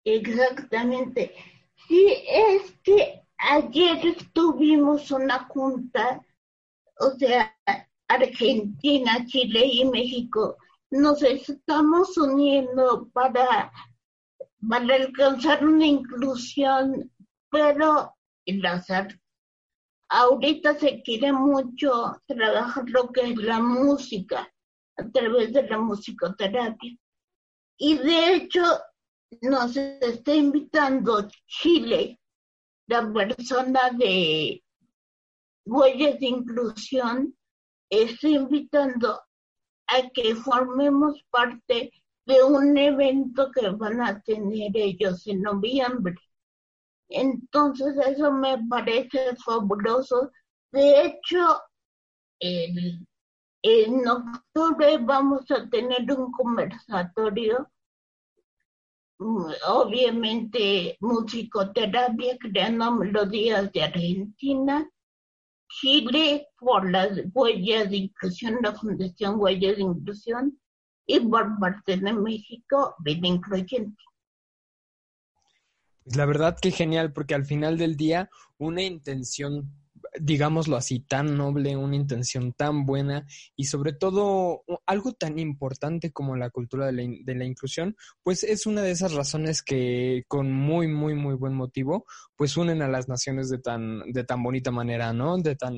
Exactamente. Sí, es que ayer tuvimos una junta o sea, Argentina, Chile y México, nos estamos uniendo para, para alcanzar una inclusión, pero en las artes. Ahorita se quiere mucho trabajar lo que es la música a través de la musicoterapia. Y de hecho nos está invitando Chile, la persona de Huellas de Inclusión está invitando a que formemos parte de un evento que van a tener ellos en noviembre. Entonces eso me parece fabuloso. De hecho, en octubre vamos a tener un conversatorio, obviamente musicoterapia, creando melodías de Argentina, Chile por las huellas de inclusión, la Fundación Huellas de Inclusión, y por parte de México, Vida Incluyente. La verdad que genial, porque al final del día una intención digámoslo así, tan noble, una intención tan buena y sobre todo algo tan importante como la cultura de la, de la, inclusión, pues es una de esas razones que con muy, muy, muy buen motivo, pues unen a las naciones de tan, de tan bonita manera, ¿no? De tan,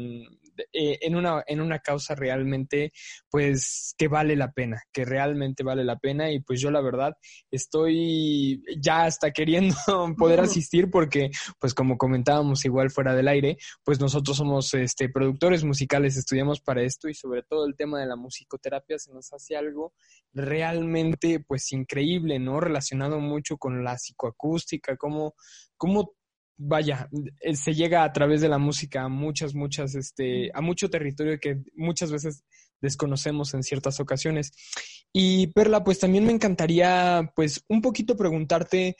eh, en, una, en una causa realmente, pues, que vale la pena, que realmente vale la pena. Y pues yo la verdad estoy ya hasta queriendo poder asistir porque, pues como comentábamos igual fuera del aire, pues nosotros somos este, productores musicales, estudiamos para esto y sobre todo el tema de la musicoterapia se nos hace algo realmente, pues, increíble, ¿no? Relacionado mucho con la psicoacústica, cómo, cómo vaya, eh, se llega a través de la música a muchas, muchas, este, a mucho territorio que muchas veces desconocemos en ciertas ocasiones. Y Perla, pues también me encantaría, pues, un poquito preguntarte,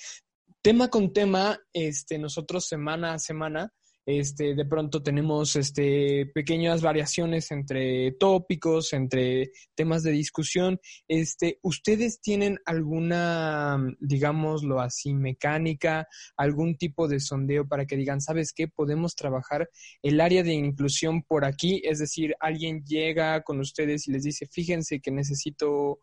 tema con tema, este, nosotros semana a semana, este, de pronto tenemos este, pequeñas variaciones entre tópicos, entre temas de discusión. Este, ¿Ustedes tienen alguna, digámoslo así, mecánica, algún tipo de sondeo para que digan, ¿sabes qué? Podemos trabajar el área de inclusión por aquí. Es decir, alguien llega con ustedes y les dice, fíjense que necesito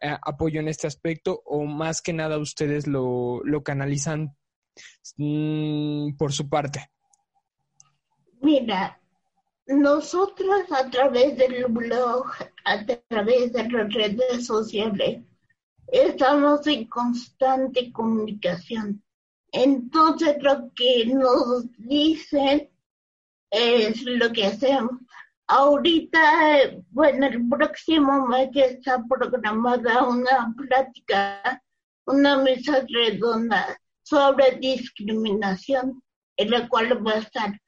eh, apoyo en este aspecto o más que nada ustedes lo, lo canalizan mm, por su parte. Mira, nosotros a través del blog, a través de las redes sociales, estamos en constante comunicación. Entonces lo que nos dicen es lo que hacemos. Ahorita, bueno, el próximo mes está programada una plática, una mesa redonda sobre discriminación, en la cual va a estar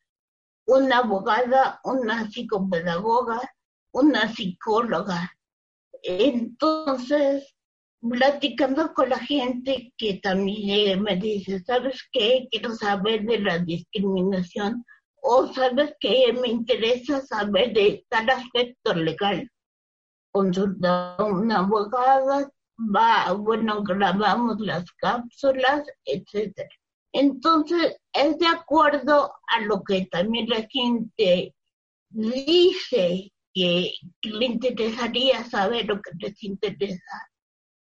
una abogada, una psicopedagoga, una psicóloga. Entonces, platicando con la gente que también me dice, ¿sabes qué? Quiero saber de la discriminación o sabes qué? Me interesa saber de tal aspecto legal. Consulta a una abogada, va, bueno, grabamos las cápsulas, etcétera. Entonces, es de acuerdo a lo que también la gente dice que, le interesaría saber o que les interesa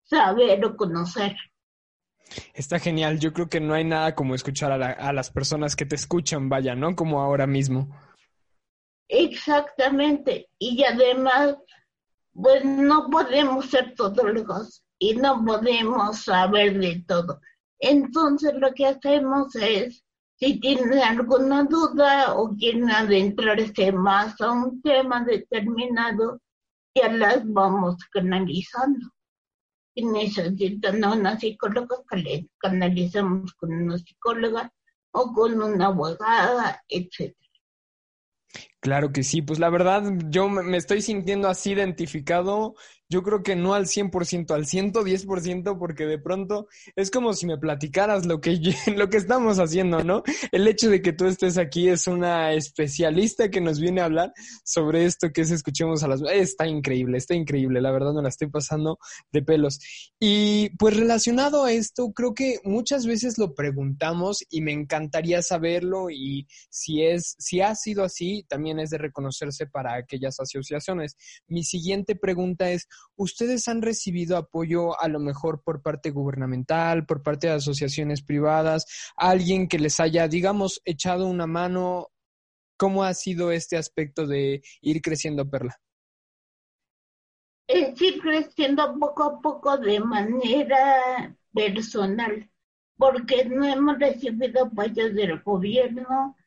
saber o conocer. Está genial. Yo creo que no hay nada como escuchar a, a las personas que te escuchan, vaya, ¿no? Como ahora mismo. Exactamente. Y además, pues no podemos ser todólogos y no podemos saber de todo. Entonces lo que hacemos es, si tienen alguna duda o quieren adentrarse más a un tema determinado, ya las vamos canalizando. Si necesitan a una psicóloga, canalizamos con una psicóloga o con una abogada, etc. Claro que sí, pues la verdad yo me estoy sintiendo así identificado yo creo que no al 100%, al 110%, porque de pronto es como si me platicaras lo que, lo que estamos haciendo, ¿no? El hecho de que tú estés aquí es una especialista que nos viene a hablar sobre esto que es Escuchemos a las... Está increíble, está increíble, la verdad me la estoy pasando de pelos. Y pues relacionado a esto, creo que muchas veces lo preguntamos y me encantaría saberlo y si es, si ha sido así, también es de reconocerse para aquellas asociaciones. Mi siguiente pregunta es, ¿Ustedes han recibido apoyo a lo mejor por parte gubernamental, por parte de asociaciones privadas, alguien que les haya, digamos, echado una mano? ¿Cómo ha sido este aspecto de ir creciendo Perla? Es ir creciendo poco a poco de manera personal, porque no hemos recibido apoyo del gobierno.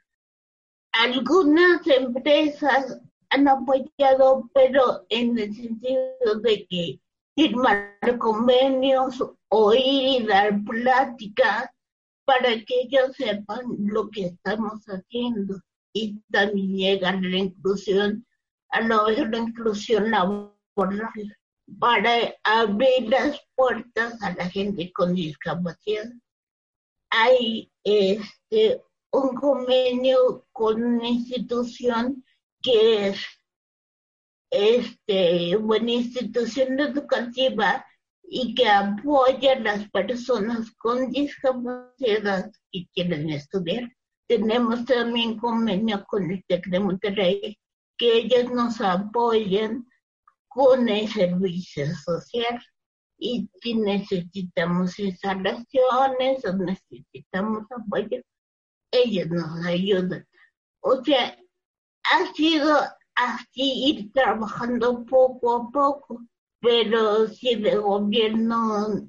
Algunas empresas han apoyado, pero en el sentido de que firmar convenios, oír y dar pláticas para que ellos sepan lo que estamos haciendo y también llegar a la inclusión, a la inclusión laboral, para abrir las puertas a la gente con discapacidad. Hay este, un convenio con una institución que es este, una institución educativa y que apoya a las personas con discapacidad que quieren estudiar. Tenemos también convenio con el TEC de Monterrey, que ellos nos apoyan con el servicio social. Y si necesitamos instalaciones o necesitamos apoyo, ellos nos ayudan. O sea, ha sido así ir trabajando poco a poco, pero si de gobierno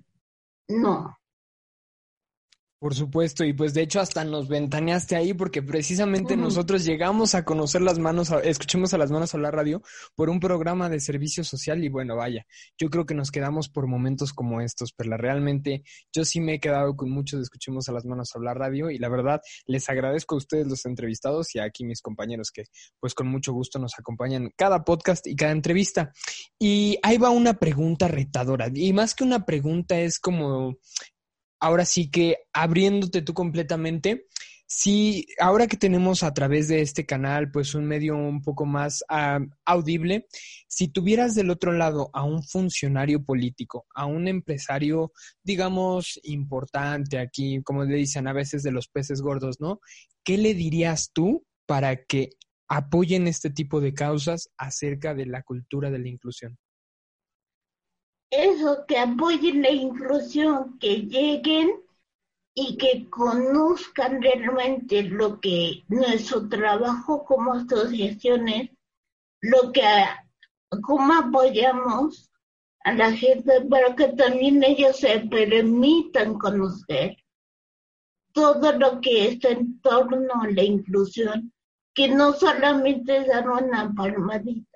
no. Por supuesto, y pues de hecho hasta nos ventaneaste ahí porque precisamente nosotros llegamos a conocer las manos, escuchemos a las manos a la radio por un programa de servicio social y bueno, vaya, yo creo que nos quedamos por momentos como estos, pero realmente yo sí me he quedado con muchos de escuchemos a las manos hablar radio y la verdad les agradezco a ustedes los entrevistados y aquí mis compañeros que pues con mucho gusto nos acompañan cada podcast y cada entrevista. Y ahí va una pregunta retadora y más que una pregunta es como ahora sí que abriéndote tú completamente, si ahora que tenemos a través de este canal pues un medio un poco más audible, si tuvieras del otro lado a un funcionario político, a un empresario, digamos, importante aquí, como le dicen a veces de los peces gordos, ¿no? ¿Qué le dirías tú para que apoyen este tipo de causas acerca de la cultura de la inclusión? Eso, que apoyen la inclusión, que lleguen y que conozcan realmente lo que nuestro trabajo como asociaciones, lo que cómo apoyamos a la gente para que también ellos se permitan conocer todo lo que está en torno a la inclusión, que no solamente dar una palmadita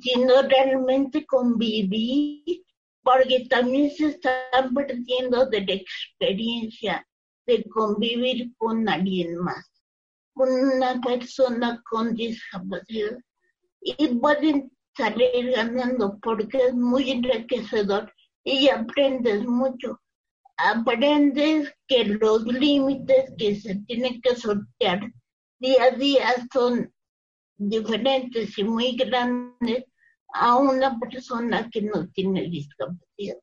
sino realmente convivir, porque también se están perdiendo de la experiencia de convivir con alguien más, con una persona con discapacidad. Y pueden salir ganando porque es muy enriquecedor y aprendes mucho. Aprendes que los límites que se tienen que sortear día a día son diferentes y muy grandes a una persona que no tiene discapacidad.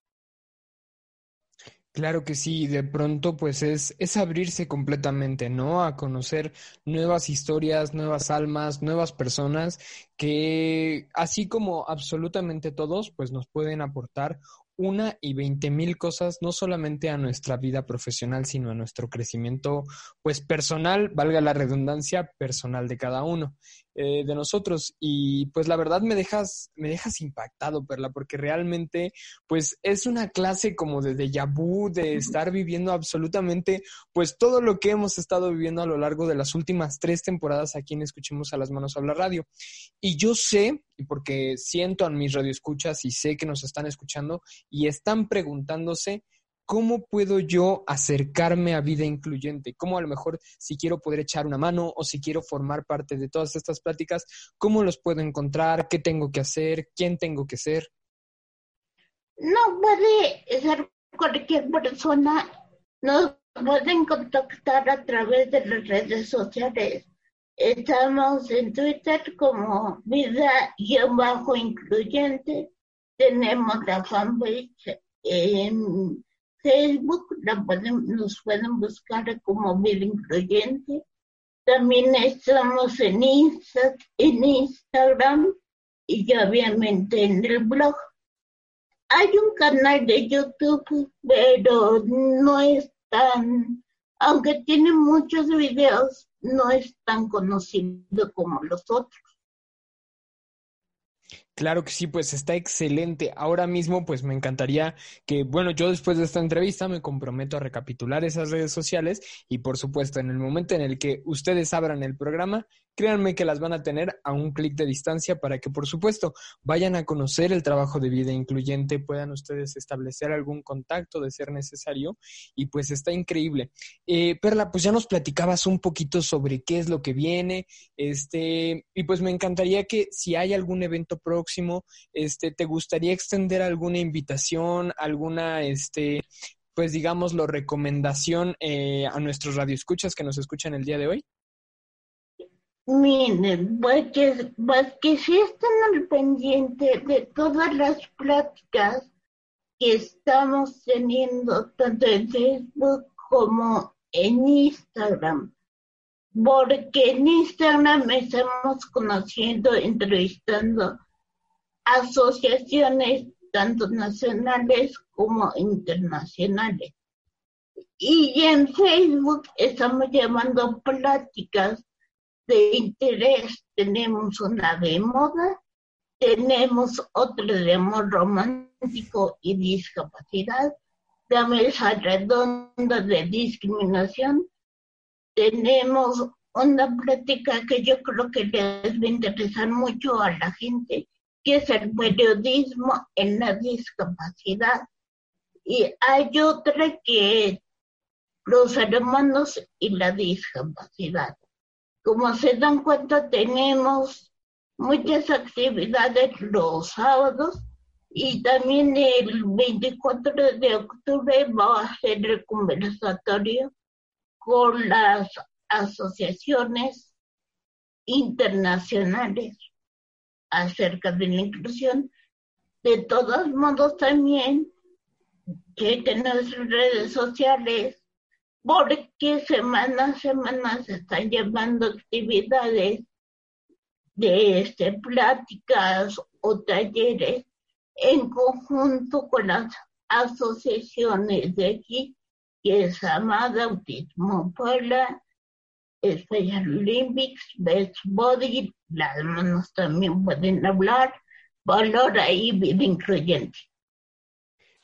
Claro que sí, de pronto pues es, es abrirse completamente, ¿no? A conocer nuevas historias, nuevas almas, nuevas personas que así como absolutamente todos pues nos pueden aportar una y veinte mil cosas, no solamente a nuestra vida profesional, sino a nuestro crecimiento, pues personal, valga la redundancia, personal de cada uno. Eh, de nosotros. Y pues la verdad me dejas, me dejas impactado, Perla, porque realmente pues es una clase como de déjà vu, de estar viviendo absolutamente pues todo lo que hemos estado viviendo a lo largo de las últimas tres temporadas aquí en Escuchemos a las Manos Habla Radio. Y yo sé, y porque siento a mis radioescuchas y sé que nos están escuchando y están preguntándose ¿cómo puedo yo acercarme a vida incluyente? ¿Cómo a lo mejor si quiero poder echar una mano o si quiero formar parte de todas estas pláticas, cómo los puedo encontrar? ¿Qué tengo que hacer? ¿Quién tengo que ser? No puede ser cualquier persona. Nos pueden contactar a través de las redes sociales. Estamos en Twitter como vida-incluyente. Tenemos la fanpage en Facebook, nos pueden buscar como Vida Incluyente. También estamos en, en Instagram y obviamente en el blog. Hay un canal de YouTube, pero no es tan, aunque tiene muchos videos, no es tan conocido como los otros. Claro que sí, pues está excelente. Ahora mismo, pues me encantaría que, bueno, yo después de esta entrevista me comprometo a recapitular esas redes sociales y, por supuesto, en el momento en el que ustedes abran el programa, créanme que las van a tener a un clic de distancia para que, por supuesto, vayan a conocer el trabajo de vida incluyente, puedan ustedes establecer algún contacto de ser necesario y pues está increíble. Eh, Perla, pues ya nos platicabas un poquito sobre qué es lo que viene, este, y pues me encantaría que si hay algún evento próximo, este, ¿te gustaría extender alguna invitación, alguna, este, pues digámoslo, recomendación eh, a nuestros radioescuchas que nos escuchan el día de hoy? Miren, pues que, pues que sí están al pendiente de todas las pláticas que estamos teniendo tanto en Facebook como en Instagram. Porque en Instagram estamos conociendo, entrevistando asociaciones tanto nacionales como internacionales. Y en Facebook estamos llevando pláticas de interés tenemos una de moda, tenemos otra de amor romántico y discapacidad, la mesa redonda de discriminación, tenemos una práctica que yo creo que les va a interesar mucho a la gente, que es el periodismo en la discapacidad. Y hay otra que es los hermanos y la discapacidad. Como se dan cuenta, tenemos muchas actividades los sábados y también el 24 de octubre va a ser el conversatorio con las asociaciones internacionales acerca de la inclusión. De todos modos, también chequen nuestras redes sociales porque semana a semana se están llevando actividades de este, pláticas o talleres en conjunto con las asociaciones de aquí, que es Amada Autismo Puebla, Special Olympics, Best Body, las manos también pueden hablar, Valora y Vida Incluyente.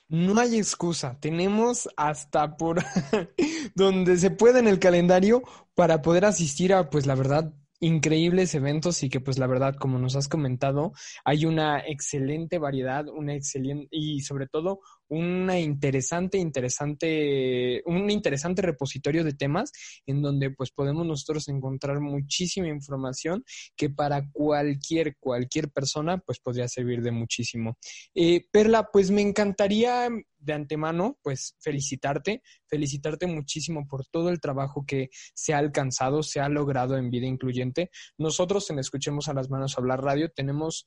No hay excusa, tenemos hasta por donde se puede en el calendario para poder asistir a, pues la verdad, increíbles eventos y que pues la verdad, como nos has comentado, hay una excelente variedad, una excelente y sobre todo una interesante, interesante, un interesante repositorio de temas en donde pues podemos nosotros encontrar muchísima información que para cualquier, cualquier persona pues podría servir de muchísimo. Eh, Perla, pues me encantaría de antemano, pues felicitarte, felicitarte muchísimo por todo el trabajo que se ha alcanzado, se ha logrado en vida incluyente. Nosotros en Escuchemos a las Manos Hablar Radio tenemos,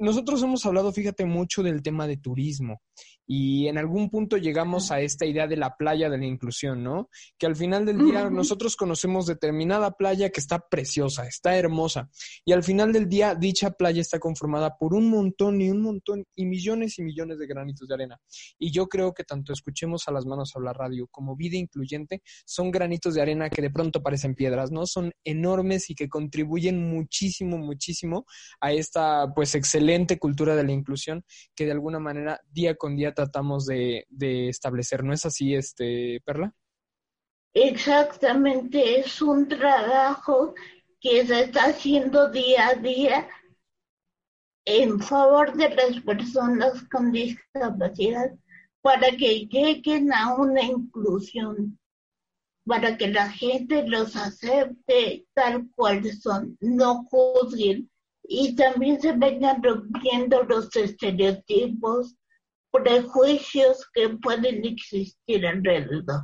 nosotros hemos hablado, fíjate, mucho del tema de turismo y en algún punto llegamos a esta idea de la playa de la inclusión, ¿no? Que al final del día nosotros conocemos determinada playa que está preciosa, está hermosa, y al final del día dicha playa está conformada por un montón y un montón y millones y millones de granitos de arena. Y yo creo que tanto escuchemos a las manos hablar radio como vida incluyente son granitos de arena que de pronto parecen piedras, ¿no? Son enormes y que contribuyen muchísimo, muchísimo a esta pues excelente cultura de la inclusión que de alguna manera día con día tratamos de, establecer. ¿No es así, este Perla? Exactamente, es un trabajo que se está haciendo día a día en favor de las personas con discapacidad para que lleguen a una inclusión, para que la gente los acepte tal cual son, no juzguen y también se vayan rompiendo los estereotipos, prejuicios que pueden existir alrededor.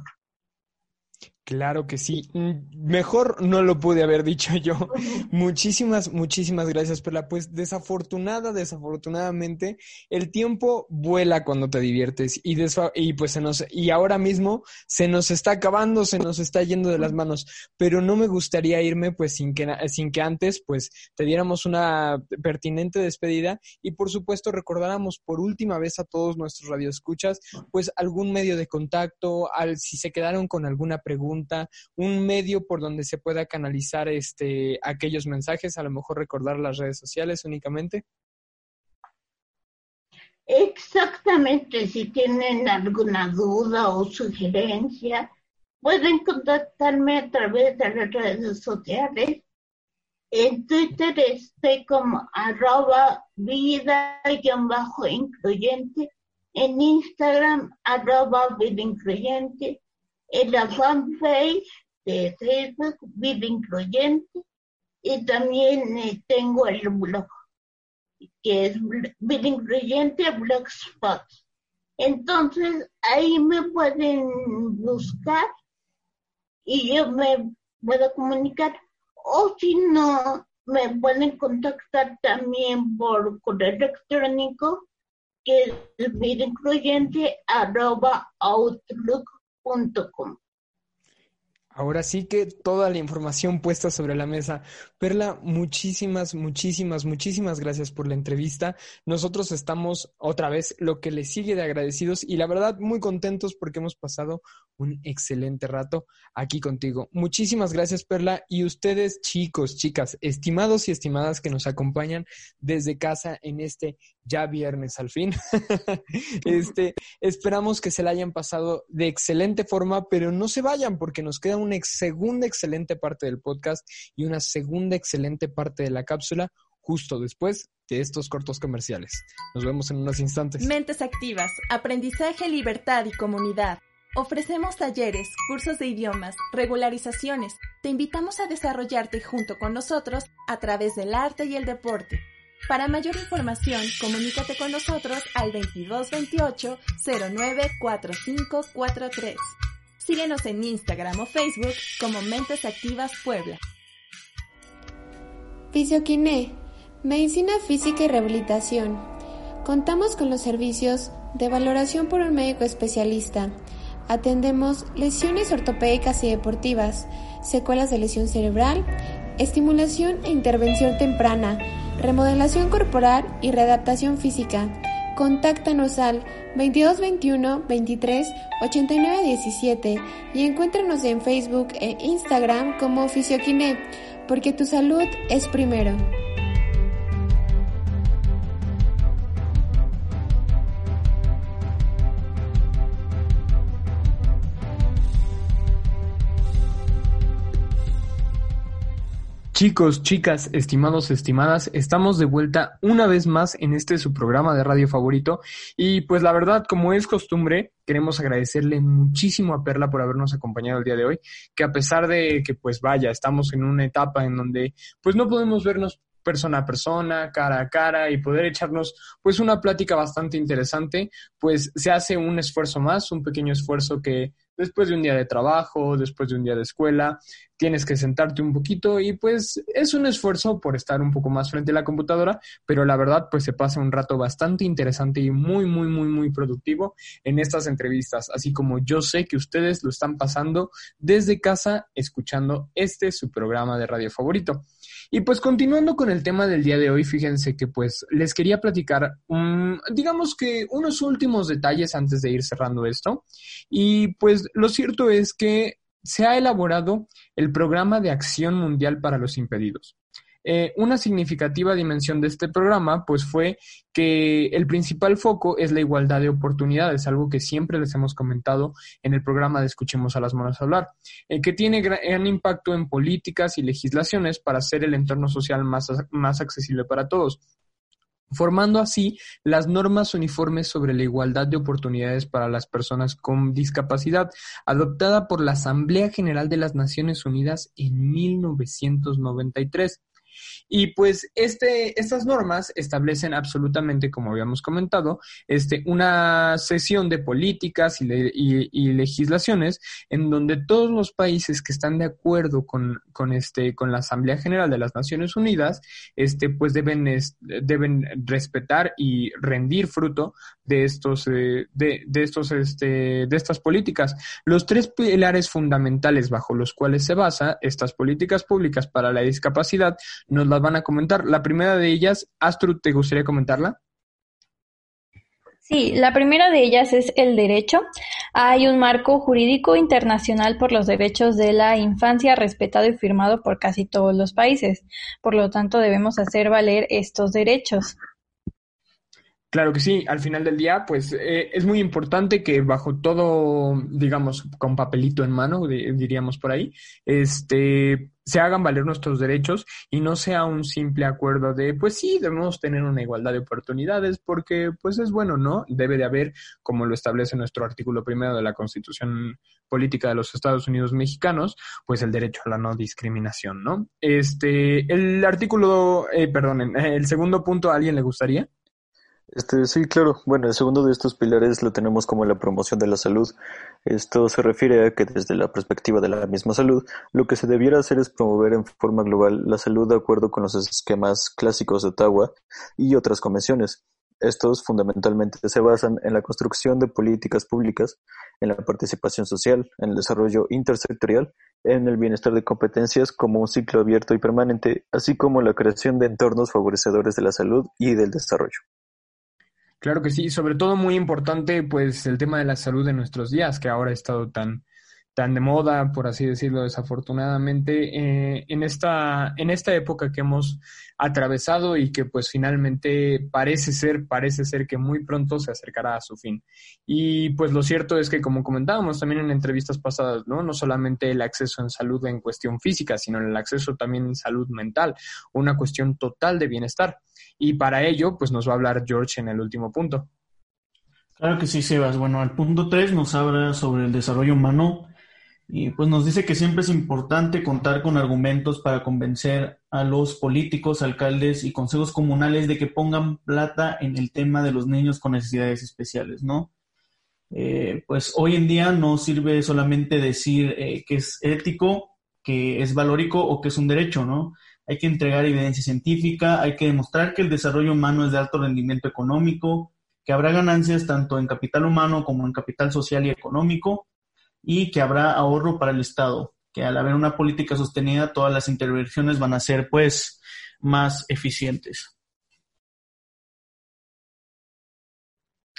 Claro que sí. Mm, mejor no lo pude haber dicho yo. muchísimas, muchísimas gracias, Perla. Pues desafortunada, desafortunadamente, el tiempo vuela cuando te diviertes y, y pues se nos, y ahora mismo se nos está acabando, se nos está yendo de las manos. Pero no me gustaría irme pues sin que, sin que antes pues te diéramos una pertinente despedida y por supuesto recordáramos por última vez a todos nuestros radioescuchas pues algún medio de contacto, al, si se quedaron con alguna pregunta un medio por donde se pueda canalizar este, aquellos mensajes, a lo mejor recordar las redes sociales únicamente. Exactamente, si tienen alguna duda o sugerencia, pueden contactarme a través de las redes sociales. En Twitter estoy como arroba vida-incluyente, en Instagram arroba vida incluyente en la fanpage de Facebook Vida Incluyente y también eh, tengo el blog que es Vida Incluyente Blogspot. Entonces ahí me pueden buscar y yo me puedo comunicar o si no me pueden contactar también por correo electrónico que es vida incluyente arroba outlook Ahora sí que toda la información puesta sobre la mesa. Perla, muchísimas, muchísimas, muchísimas gracias por la entrevista. Nosotros estamos otra vez lo que le sigue de agradecidos y la verdad muy contentos porque hemos pasado un excelente rato aquí contigo. Muchísimas gracias, Perla. Y ustedes, chicos, chicas, estimados y estimadas que nos acompañan desde casa en este ya viernes al fin. este, esperamos que se la hayan pasado de excelente forma, pero no se vayan porque nos queda una segunda excelente parte del podcast y una segunda excelente parte de la cápsula justo después de estos cortos comerciales. Nos vemos en unos instantes. Mentes activas, aprendizaje, libertad y comunidad. Ofrecemos talleres, cursos de idiomas, regularizaciones. Te invitamos a desarrollarte junto con nosotros a través del arte y el deporte. Para mayor información, comunícate con nosotros al 2228 094543. Síguenos en Instagram o Facebook como Mentes Activas Puebla. Fisioquiné, Medicina Física y Rehabilitación. Contamos con los servicios de valoración por un médico especialista Atendemos lesiones ortopédicas y deportivas, secuelas de lesión cerebral, estimulación e intervención temprana, remodelación corporal y readaptación física. Contáctanos al 2221 23 89 17 y encuéntranos en Facebook e Instagram como Fisioquiné, porque tu salud es primero. Chicos, chicas, estimados, estimadas, estamos de vuelta una vez más en este su programa de radio favorito. Y pues la verdad, como es costumbre, queremos agradecerle muchísimo a Perla por habernos acompañado el día de hoy, que a pesar de que pues vaya, estamos en una etapa en donde pues no podemos vernos persona a persona, cara a cara y poder echarnos pues una plática bastante interesante, pues se hace un esfuerzo más, un pequeño esfuerzo que después de un día de trabajo, después de un día de escuela, tienes que sentarte un poquito y pues es un esfuerzo por estar un poco más frente a la computadora, pero la verdad pues se pasa un rato bastante interesante y muy, muy, muy, muy productivo en estas entrevistas, así como yo sé que ustedes lo están pasando desde casa escuchando este su programa de radio favorito. Y pues continuando con el tema del día de hoy, fíjense que pues les quería platicar, digamos que unos últimos detalles antes de ir cerrando esto. Y pues lo cierto es que se ha elaborado el Programa de Acción Mundial para los Impedidos. Eh, una significativa dimensión de este programa, pues fue que el principal foco es la igualdad de oportunidades, algo que siempre les hemos comentado en el programa de Escuchemos a las Monas hablar, eh, que tiene gran impacto en políticas y legislaciones para hacer el entorno social más, más accesible para todos formando así las normas uniformes sobre la igualdad de oportunidades para las personas con discapacidad, adoptada por la Asamblea General de las Naciones Unidas en 1993. Y pues este, estas normas establecen absolutamente, como habíamos comentado, este, una sesión de políticas y, legislaciones en donde todos los países que están de acuerdo con, con, este, con la Asamblea General de las Naciones Unidas, este, pues deben, deben respetar y rendir fruto de estos, eh, de, estos, este, de estas políticas. Los tres pilares fundamentales bajo los cuales se basa estas políticas públicas para la discapacidad nos las van a comentar. La primera de ellas, Astrid, ¿te gustaría comentarla? Sí, la primera de ellas es el derecho. Hay un marco jurídico internacional por los derechos de la infancia respetado y firmado por casi todos los países. Por lo tanto, debemos hacer valer estos derechos. Claro que sí, al final del día, pues eh, es muy importante que bajo todo, digamos, con papelito en mano, diríamos por ahí, este, se hagan valer nuestros derechos y no sea un simple acuerdo de, pues sí, debemos tener una igualdad de oportunidades porque, pues es bueno, ¿no? Debe de haber, como lo establece nuestro artículo primero de la Constitución Política de los Estados Unidos Mexicanos, pues el derecho a la no discriminación, ¿no? Este, el artículo, eh, perdón, el segundo punto, ¿a alguien le gustaría? Este, sí, claro. Bueno, el segundo de estos pilares lo tenemos como la promoción de la salud. Esto se refiere a que desde la perspectiva de la misma salud, lo que se debiera hacer es promover en forma global la salud de acuerdo con los esquemas clásicos de Ottawa y otras convenciones. Estos fundamentalmente se basan en la construcción de políticas públicas, en la participación social, en el desarrollo intersectorial, en el bienestar de competencias como un ciclo abierto y permanente, así como la creación de entornos favorecedores de la salud y del desarrollo. Claro que sí, sobre todo muy importante pues el tema de la salud de nuestros días, que ahora ha estado tan, tan de moda, por así decirlo, desafortunadamente, eh, en, esta, en esta época que hemos atravesado y que pues finalmente parece ser, parece ser que muy pronto se acercará a su fin. Y pues lo cierto es que como comentábamos también en entrevistas pasadas, ¿no? No solamente el acceso en salud en cuestión física, sino el acceso también en salud mental, una cuestión total de bienestar. Y para ello, pues nos va a hablar George en el último punto. Claro que sí, Sebas. Bueno, al punto 3 nos habla sobre el desarrollo humano y pues nos dice que siempre es importante contar con argumentos para convencer a los políticos, alcaldes y consejos comunales de que pongan plata en el tema de los niños con necesidades especiales, ¿no? Eh, pues hoy en día no sirve solamente decir eh, que es ético, que es valórico o que es un derecho, ¿no? hay que entregar evidencia científica, hay que demostrar que el desarrollo humano es de alto rendimiento económico, que habrá ganancias tanto en capital humano como en capital social y económico, y que habrá ahorro para el Estado, que al haber una política sostenida, todas las intervenciones van a ser pues más eficientes.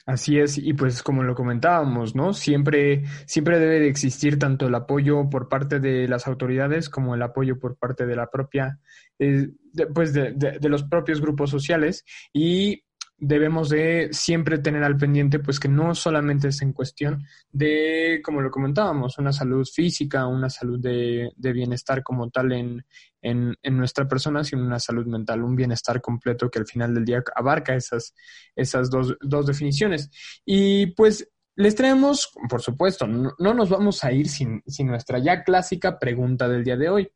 Así es, y pues como lo comentábamos, ¿no? Siempre, siempre debe de existir tanto el apoyo por parte de las autoridades como el apoyo por parte de la propia, eh, pues de, de, los propios grupos sociales y debemos de siempre tener al pendiente, pues que no solamente es en cuestión de, como lo comentábamos, una salud física, una salud de, de bienestar como tal en, en, nuestra persona, sino una salud mental, un bienestar completo que al final del día abarca esas, esas dos, dos definiciones. Y pues les traemos, por supuesto, no, no nos vamos a ir sin, sin nuestra ya clásica pregunta del día de hoy.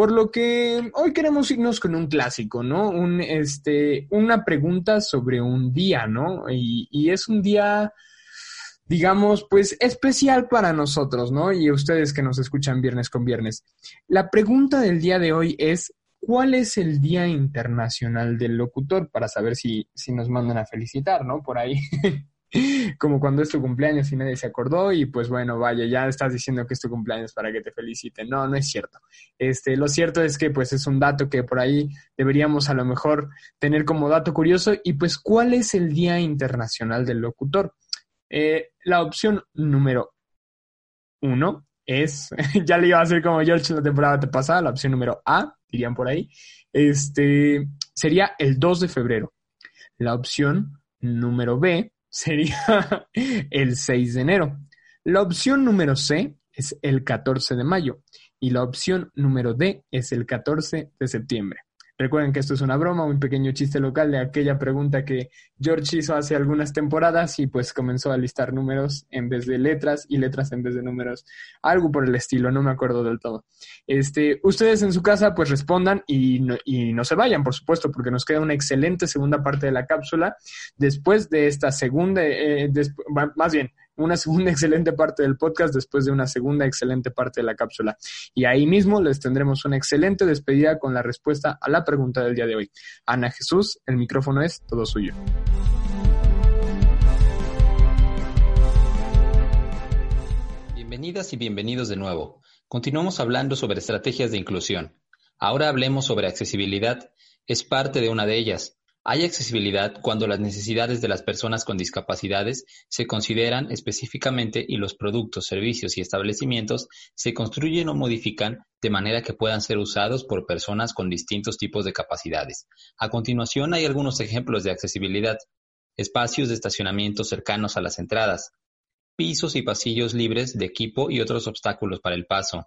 Por lo que hoy queremos irnos con un clásico, ¿no? Un, este, una pregunta sobre un día, ¿no? Y, es un día digamos, pues especial para nosotros, ¿no? Y ustedes que nos escuchan viernes con viernes. La pregunta del día de hoy es, ¿cuál es el Día Internacional del Locutor? Para saber si, si nos mandan a felicitar, ¿no? Por ahí. como cuando es tu cumpleaños y nadie se acordó y pues bueno, vaya, ya estás diciendo que es tu cumpleaños para que te feliciten. No, no es cierto. Este, lo cierto es que pues es un dato que por ahí deberíamos a lo mejor tener como dato curioso y pues ¿cuál es el Día Internacional del Locutor? Eh, la opción número uno es, ya le iba a hacer como George la temporada pasada, la opción número A, dirían por ahí, este, sería el 2 de febrero. La opción número B sería el 6 de enero. La opción número C es el 14 de mayo y la opción número D es el 14 de septiembre. Recuerden que esto es una broma, un pequeño chiste local de aquella pregunta que George hizo hace algunas temporadas y pues comenzó a listar números en vez de letras y letras en vez de números. Algo por el estilo, no me acuerdo del todo. Este, ustedes en su casa pues respondan y no, y no se vayan, por supuesto, porque nos queda una excelente segunda parte de la cápsula. Después de esta segunda, eh, más bien, una segunda excelente parte del podcast después de una segunda excelente parte de la cápsula. Y ahí mismo les tendremos una excelente despedida con la respuesta a la pregunta del día de hoy. Ana Jesús, el micrófono es todo suyo. Bienvenidas y bienvenidos de nuevo. Continuamos hablando sobre estrategias de inclusión. Ahora hablemos sobre accesibilidad. Es parte de una de ellas. Hay accesibilidad cuando las necesidades de las personas con discapacidades se consideran específicamente y los productos, servicios y establecimientos se construyen o modifican de manera que puedan ser usados por personas con distintos tipos de capacidades. A continuación hay algunos ejemplos de accesibilidad. Espacios de estacionamiento cercanos a las entradas, pisos y pasillos libres de equipo y otros obstáculos para el paso,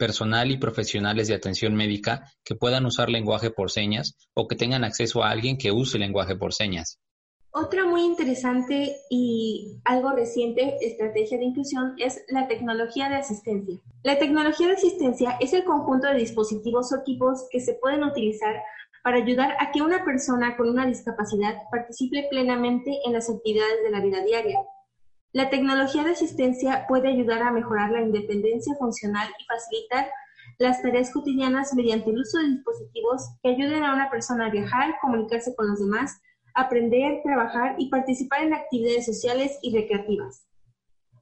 personal y profesionales de atención médica que puedan usar lenguaje por señas o que tengan acceso a alguien que use lenguaje por señas. Otra muy interesante y algo reciente estrategia de inclusión es la tecnología de asistencia. La tecnología de asistencia es el conjunto de dispositivos o equipos que se pueden utilizar para ayudar a que una persona con una discapacidad participe plenamente en las actividades de la vida diaria. La tecnología de asistencia puede ayudar a mejorar la independencia funcional y facilitar las tareas cotidianas mediante el uso de dispositivos que ayuden a una persona a viajar, comunicarse con los demás, aprender, trabajar y participar en actividades sociales y recreativas.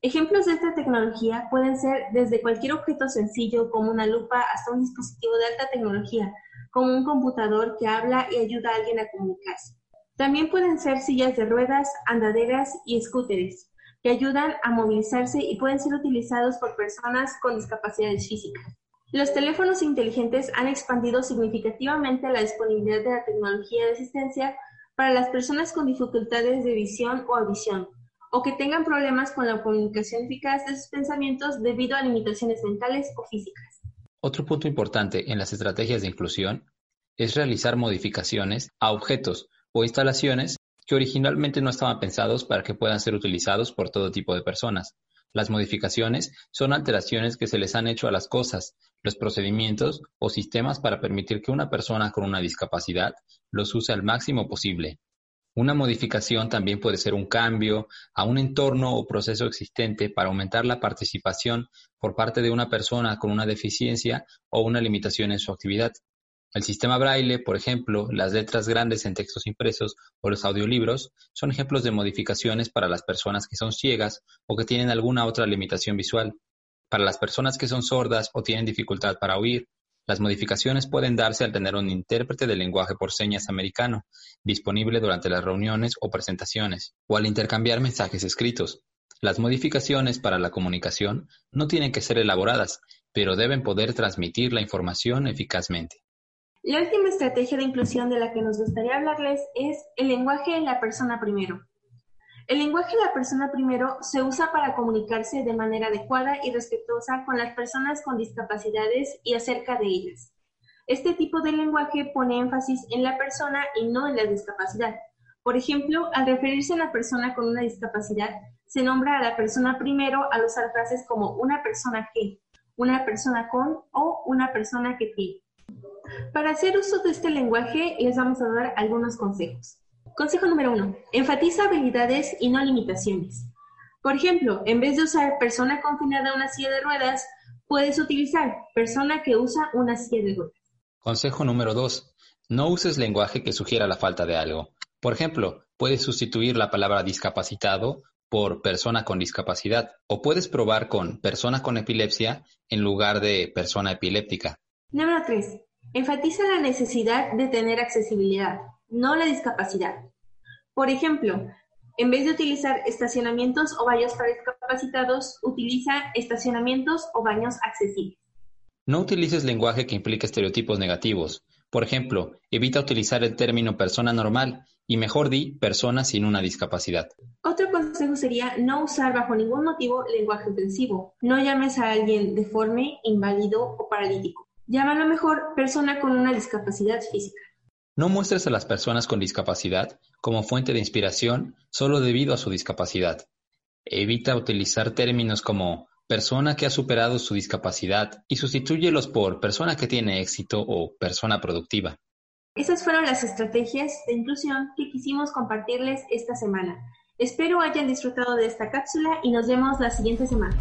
Ejemplos de esta tecnología pueden ser desde cualquier objeto sencillo como una lupa hasta un dispositivo de alta tecnología como un computador que habla y ayuda a alguien a comunicarse. También pueden ser sillas de ruedas, andaderas y scooteres que ayudan a movilizarse y pueden ser utilizados por personas con discapacidades físicas. Los teléfonos inteligentes han expandido significativamente la disponibilidad de la tecnología de asistencia para las personas con dificultades de visión o audición, o que tengan problemas con la comunicación eficaz de sus pensamientos debido a limitaciones mentales o físicas. Otro punto importante en las estrategias de inclusión es realizar modificaciones a objetos o instalaciones que originalmente no estaban pensados para que puedan ser utilizados por todo tipo de personas. Las modificaciones son alteraciones que se les han hecho a las cosas, los procedimientos o sistemas para permitir que una persona con una discapacidad los use al máximo posible. Una modificación también puede ser un cambio a un entorno o proceso existente para aumentar la participación por parte de una persona con una deficiencia o una limitación en su actividad. El sistema Braille, por ejemplo, las letras grandes en textos impresos o los audiolibros son ejemplos de modificaciones para las personas que son ciegas o que tienen alguna otra limitación visual. Para las personas que son sordas o tienen dificultad para oír, las modificaciones pueden darse al tener un intérprete de lenguaje por señas americano disponible durante las reuniones o presentaciones, o al intercambiar mensajes escritos. Las modificaciones para la comunicación no tienen que ser elaboradas, pero deben poder transmitir la información eficazmente. La última estrategia de inclusión de la que nos gustaría hablarles es el lenguaje de la persona primero. El lenguaje de la persona primero se usa para comunicarse de manera adecuada y respetuosa con las personas con discapacidades y acerca de ellas. Este tipo de lenguaje pone énfasis en la persona y no en la discapacidad. Por ejemplo, al referirse a una persona con una discapacidad, se nombra a la persona primero al usar frases como una persona que, una persona con o una persona que tiene. Para hacer uso de este lenguaje les vamos a dar algunos consejos. Consejo número uno. Enfatiza habilidades y no limitaciones. Por ejemplo, en vez de usar persona confinada a una silla de ruedas, puedes utilizar persona que usa una silla de ruedas. Consejo número 2. No uses lenguaje que sugiera la falta de algo. Por ejemplo, puedes sustituir la palabra discapacitado por persona con discapacidad o puedes probar con persona con epilepsia en lugar de persona epiléptica. Número 3. Enfatiza la necesidad de tener accesibilidad, no la discapacidad. Por ejemplo, en vez de utilizar estacionamientos o baños para discapacitados, utiliza estacionamientos o baños accesibles. No utilices lenguaje que implique estereotipos negativos. Por ejemplo, evita utilizar el término persona normal y mejor di persona sin una discapacidad. Otro consejo sería no usar bajo ningún motivo lenguaje ofensivo. No llames a alguien deforme, inválido o paralítico. Llámalo mejor persona con una discapacidad física. No muestres a las personas con discapacidad como fuente de inspiración solo debido a su discapacidad. Evita utilizar términos como persona que ha superado su discapacidad y sustitúyelos por persona que tiene éxito o persona productiva. Esas fueron las estrategias de inclusión que quisimos compartirles esta semana. Espero hayan disfrutado de esta cápsula y nos vemos la siguiente semana.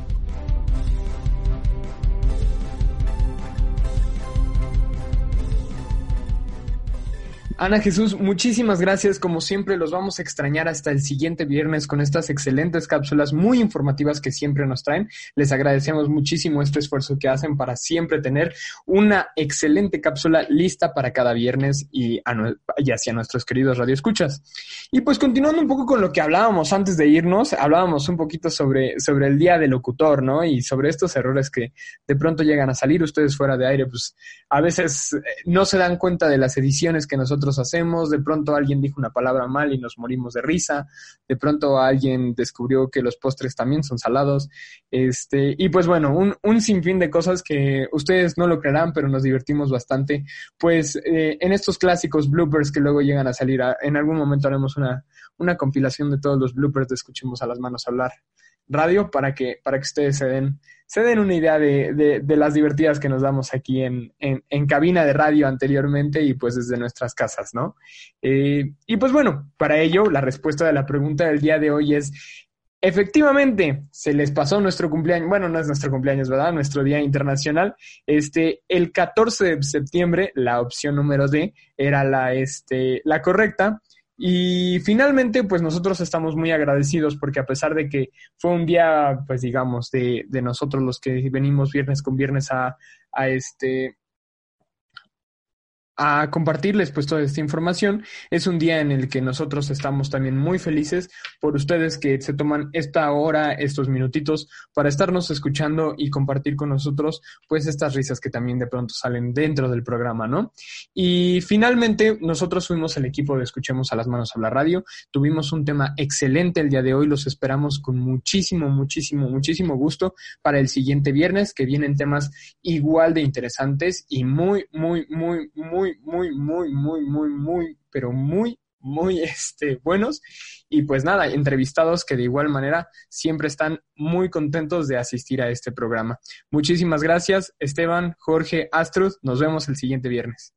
Ana Jesús, muchísimas gracias. Como siempre, los vamos a extrañar hasta el siguiente viernes con estas excelentes cápsulas muy informativas que siempre nos traen. Les agradecemos muchísimo este esfuerzo que hacen para siempre tener una excelente cápsula lista para cada viernes y, hacia nuestros queridos radioescuchas. Y pues continuando un poco con lo que hablábamos antes de irnos, hablábamos un poquito sobre, sobre el día del locutor, ¿no? Y sobre estos errores que de pronto llegan a salir ustedes fuera de aire, pues a veces eh, no se dan cuenta de las ediciones que nosotros hacemos, de pronto alguien dijo una palabra mal y nos morimos de risa, de pronto alguien descubrió que los postres también son salados, este, y pues bueno, un, un sinfín de cosas que ustedes no lo creerán, pero nos divertimos bastante, pues eh, en estos clásicos bloopers que luego llegan a salir, en algún momento haremos una, una compilación de todos los bloopers de Escuchemos a las manos hablar radio para que, para que ustedes se den, se den una idea de, de, las divertidas que nos damos aquí en, en, cabina de radio anteriormente y pues desde nuestras casas, ¿no? Eh, y pues bueno, para ello, la respuesta de la pregunta del día de hoy es, efectivamente, se les pasó nuestro cumpleaños, bueno, no es nuestro cumpleaños, ¿verdad? Nuestro Día Internacional. Este, el 14 de septiembre, la opción número D era la, este, la correcta. Y finalmente, pues nosotros estamos muy agradecidos porque a pesar de que fue un día, pues digamos, de, de nosotros los que venimos viernes con viernes a, a este a compartirles pues toda esta información. Es un día en el que nosotros estamos también muy felices por ustedes que se toman esta hora, estos minutitos para estarnos escuchando y compartir con nosotros pues estas risas que también de pronto salen dentro del programa, ¿no? Y finalmente nosotros fuimos el equipo de Escuchemos a las manos a radio. Tuvimos un tema excelente el día de hoy, los esperamos con muchísimo, muchísimo, muchísimo gusto para el siguiente viernes que vienen temas igual de interesantes y muy, muy, muy, muy muy, muy, muy, muy, muy, pero muy, muy este, buenos. Y pues nada, entrevistados que de igual manera siempre están muy contentos de asistir a este programa. Muchísimas gracias, Esteban, Jorge, Astrud. Nos vemos el siguiente viernes.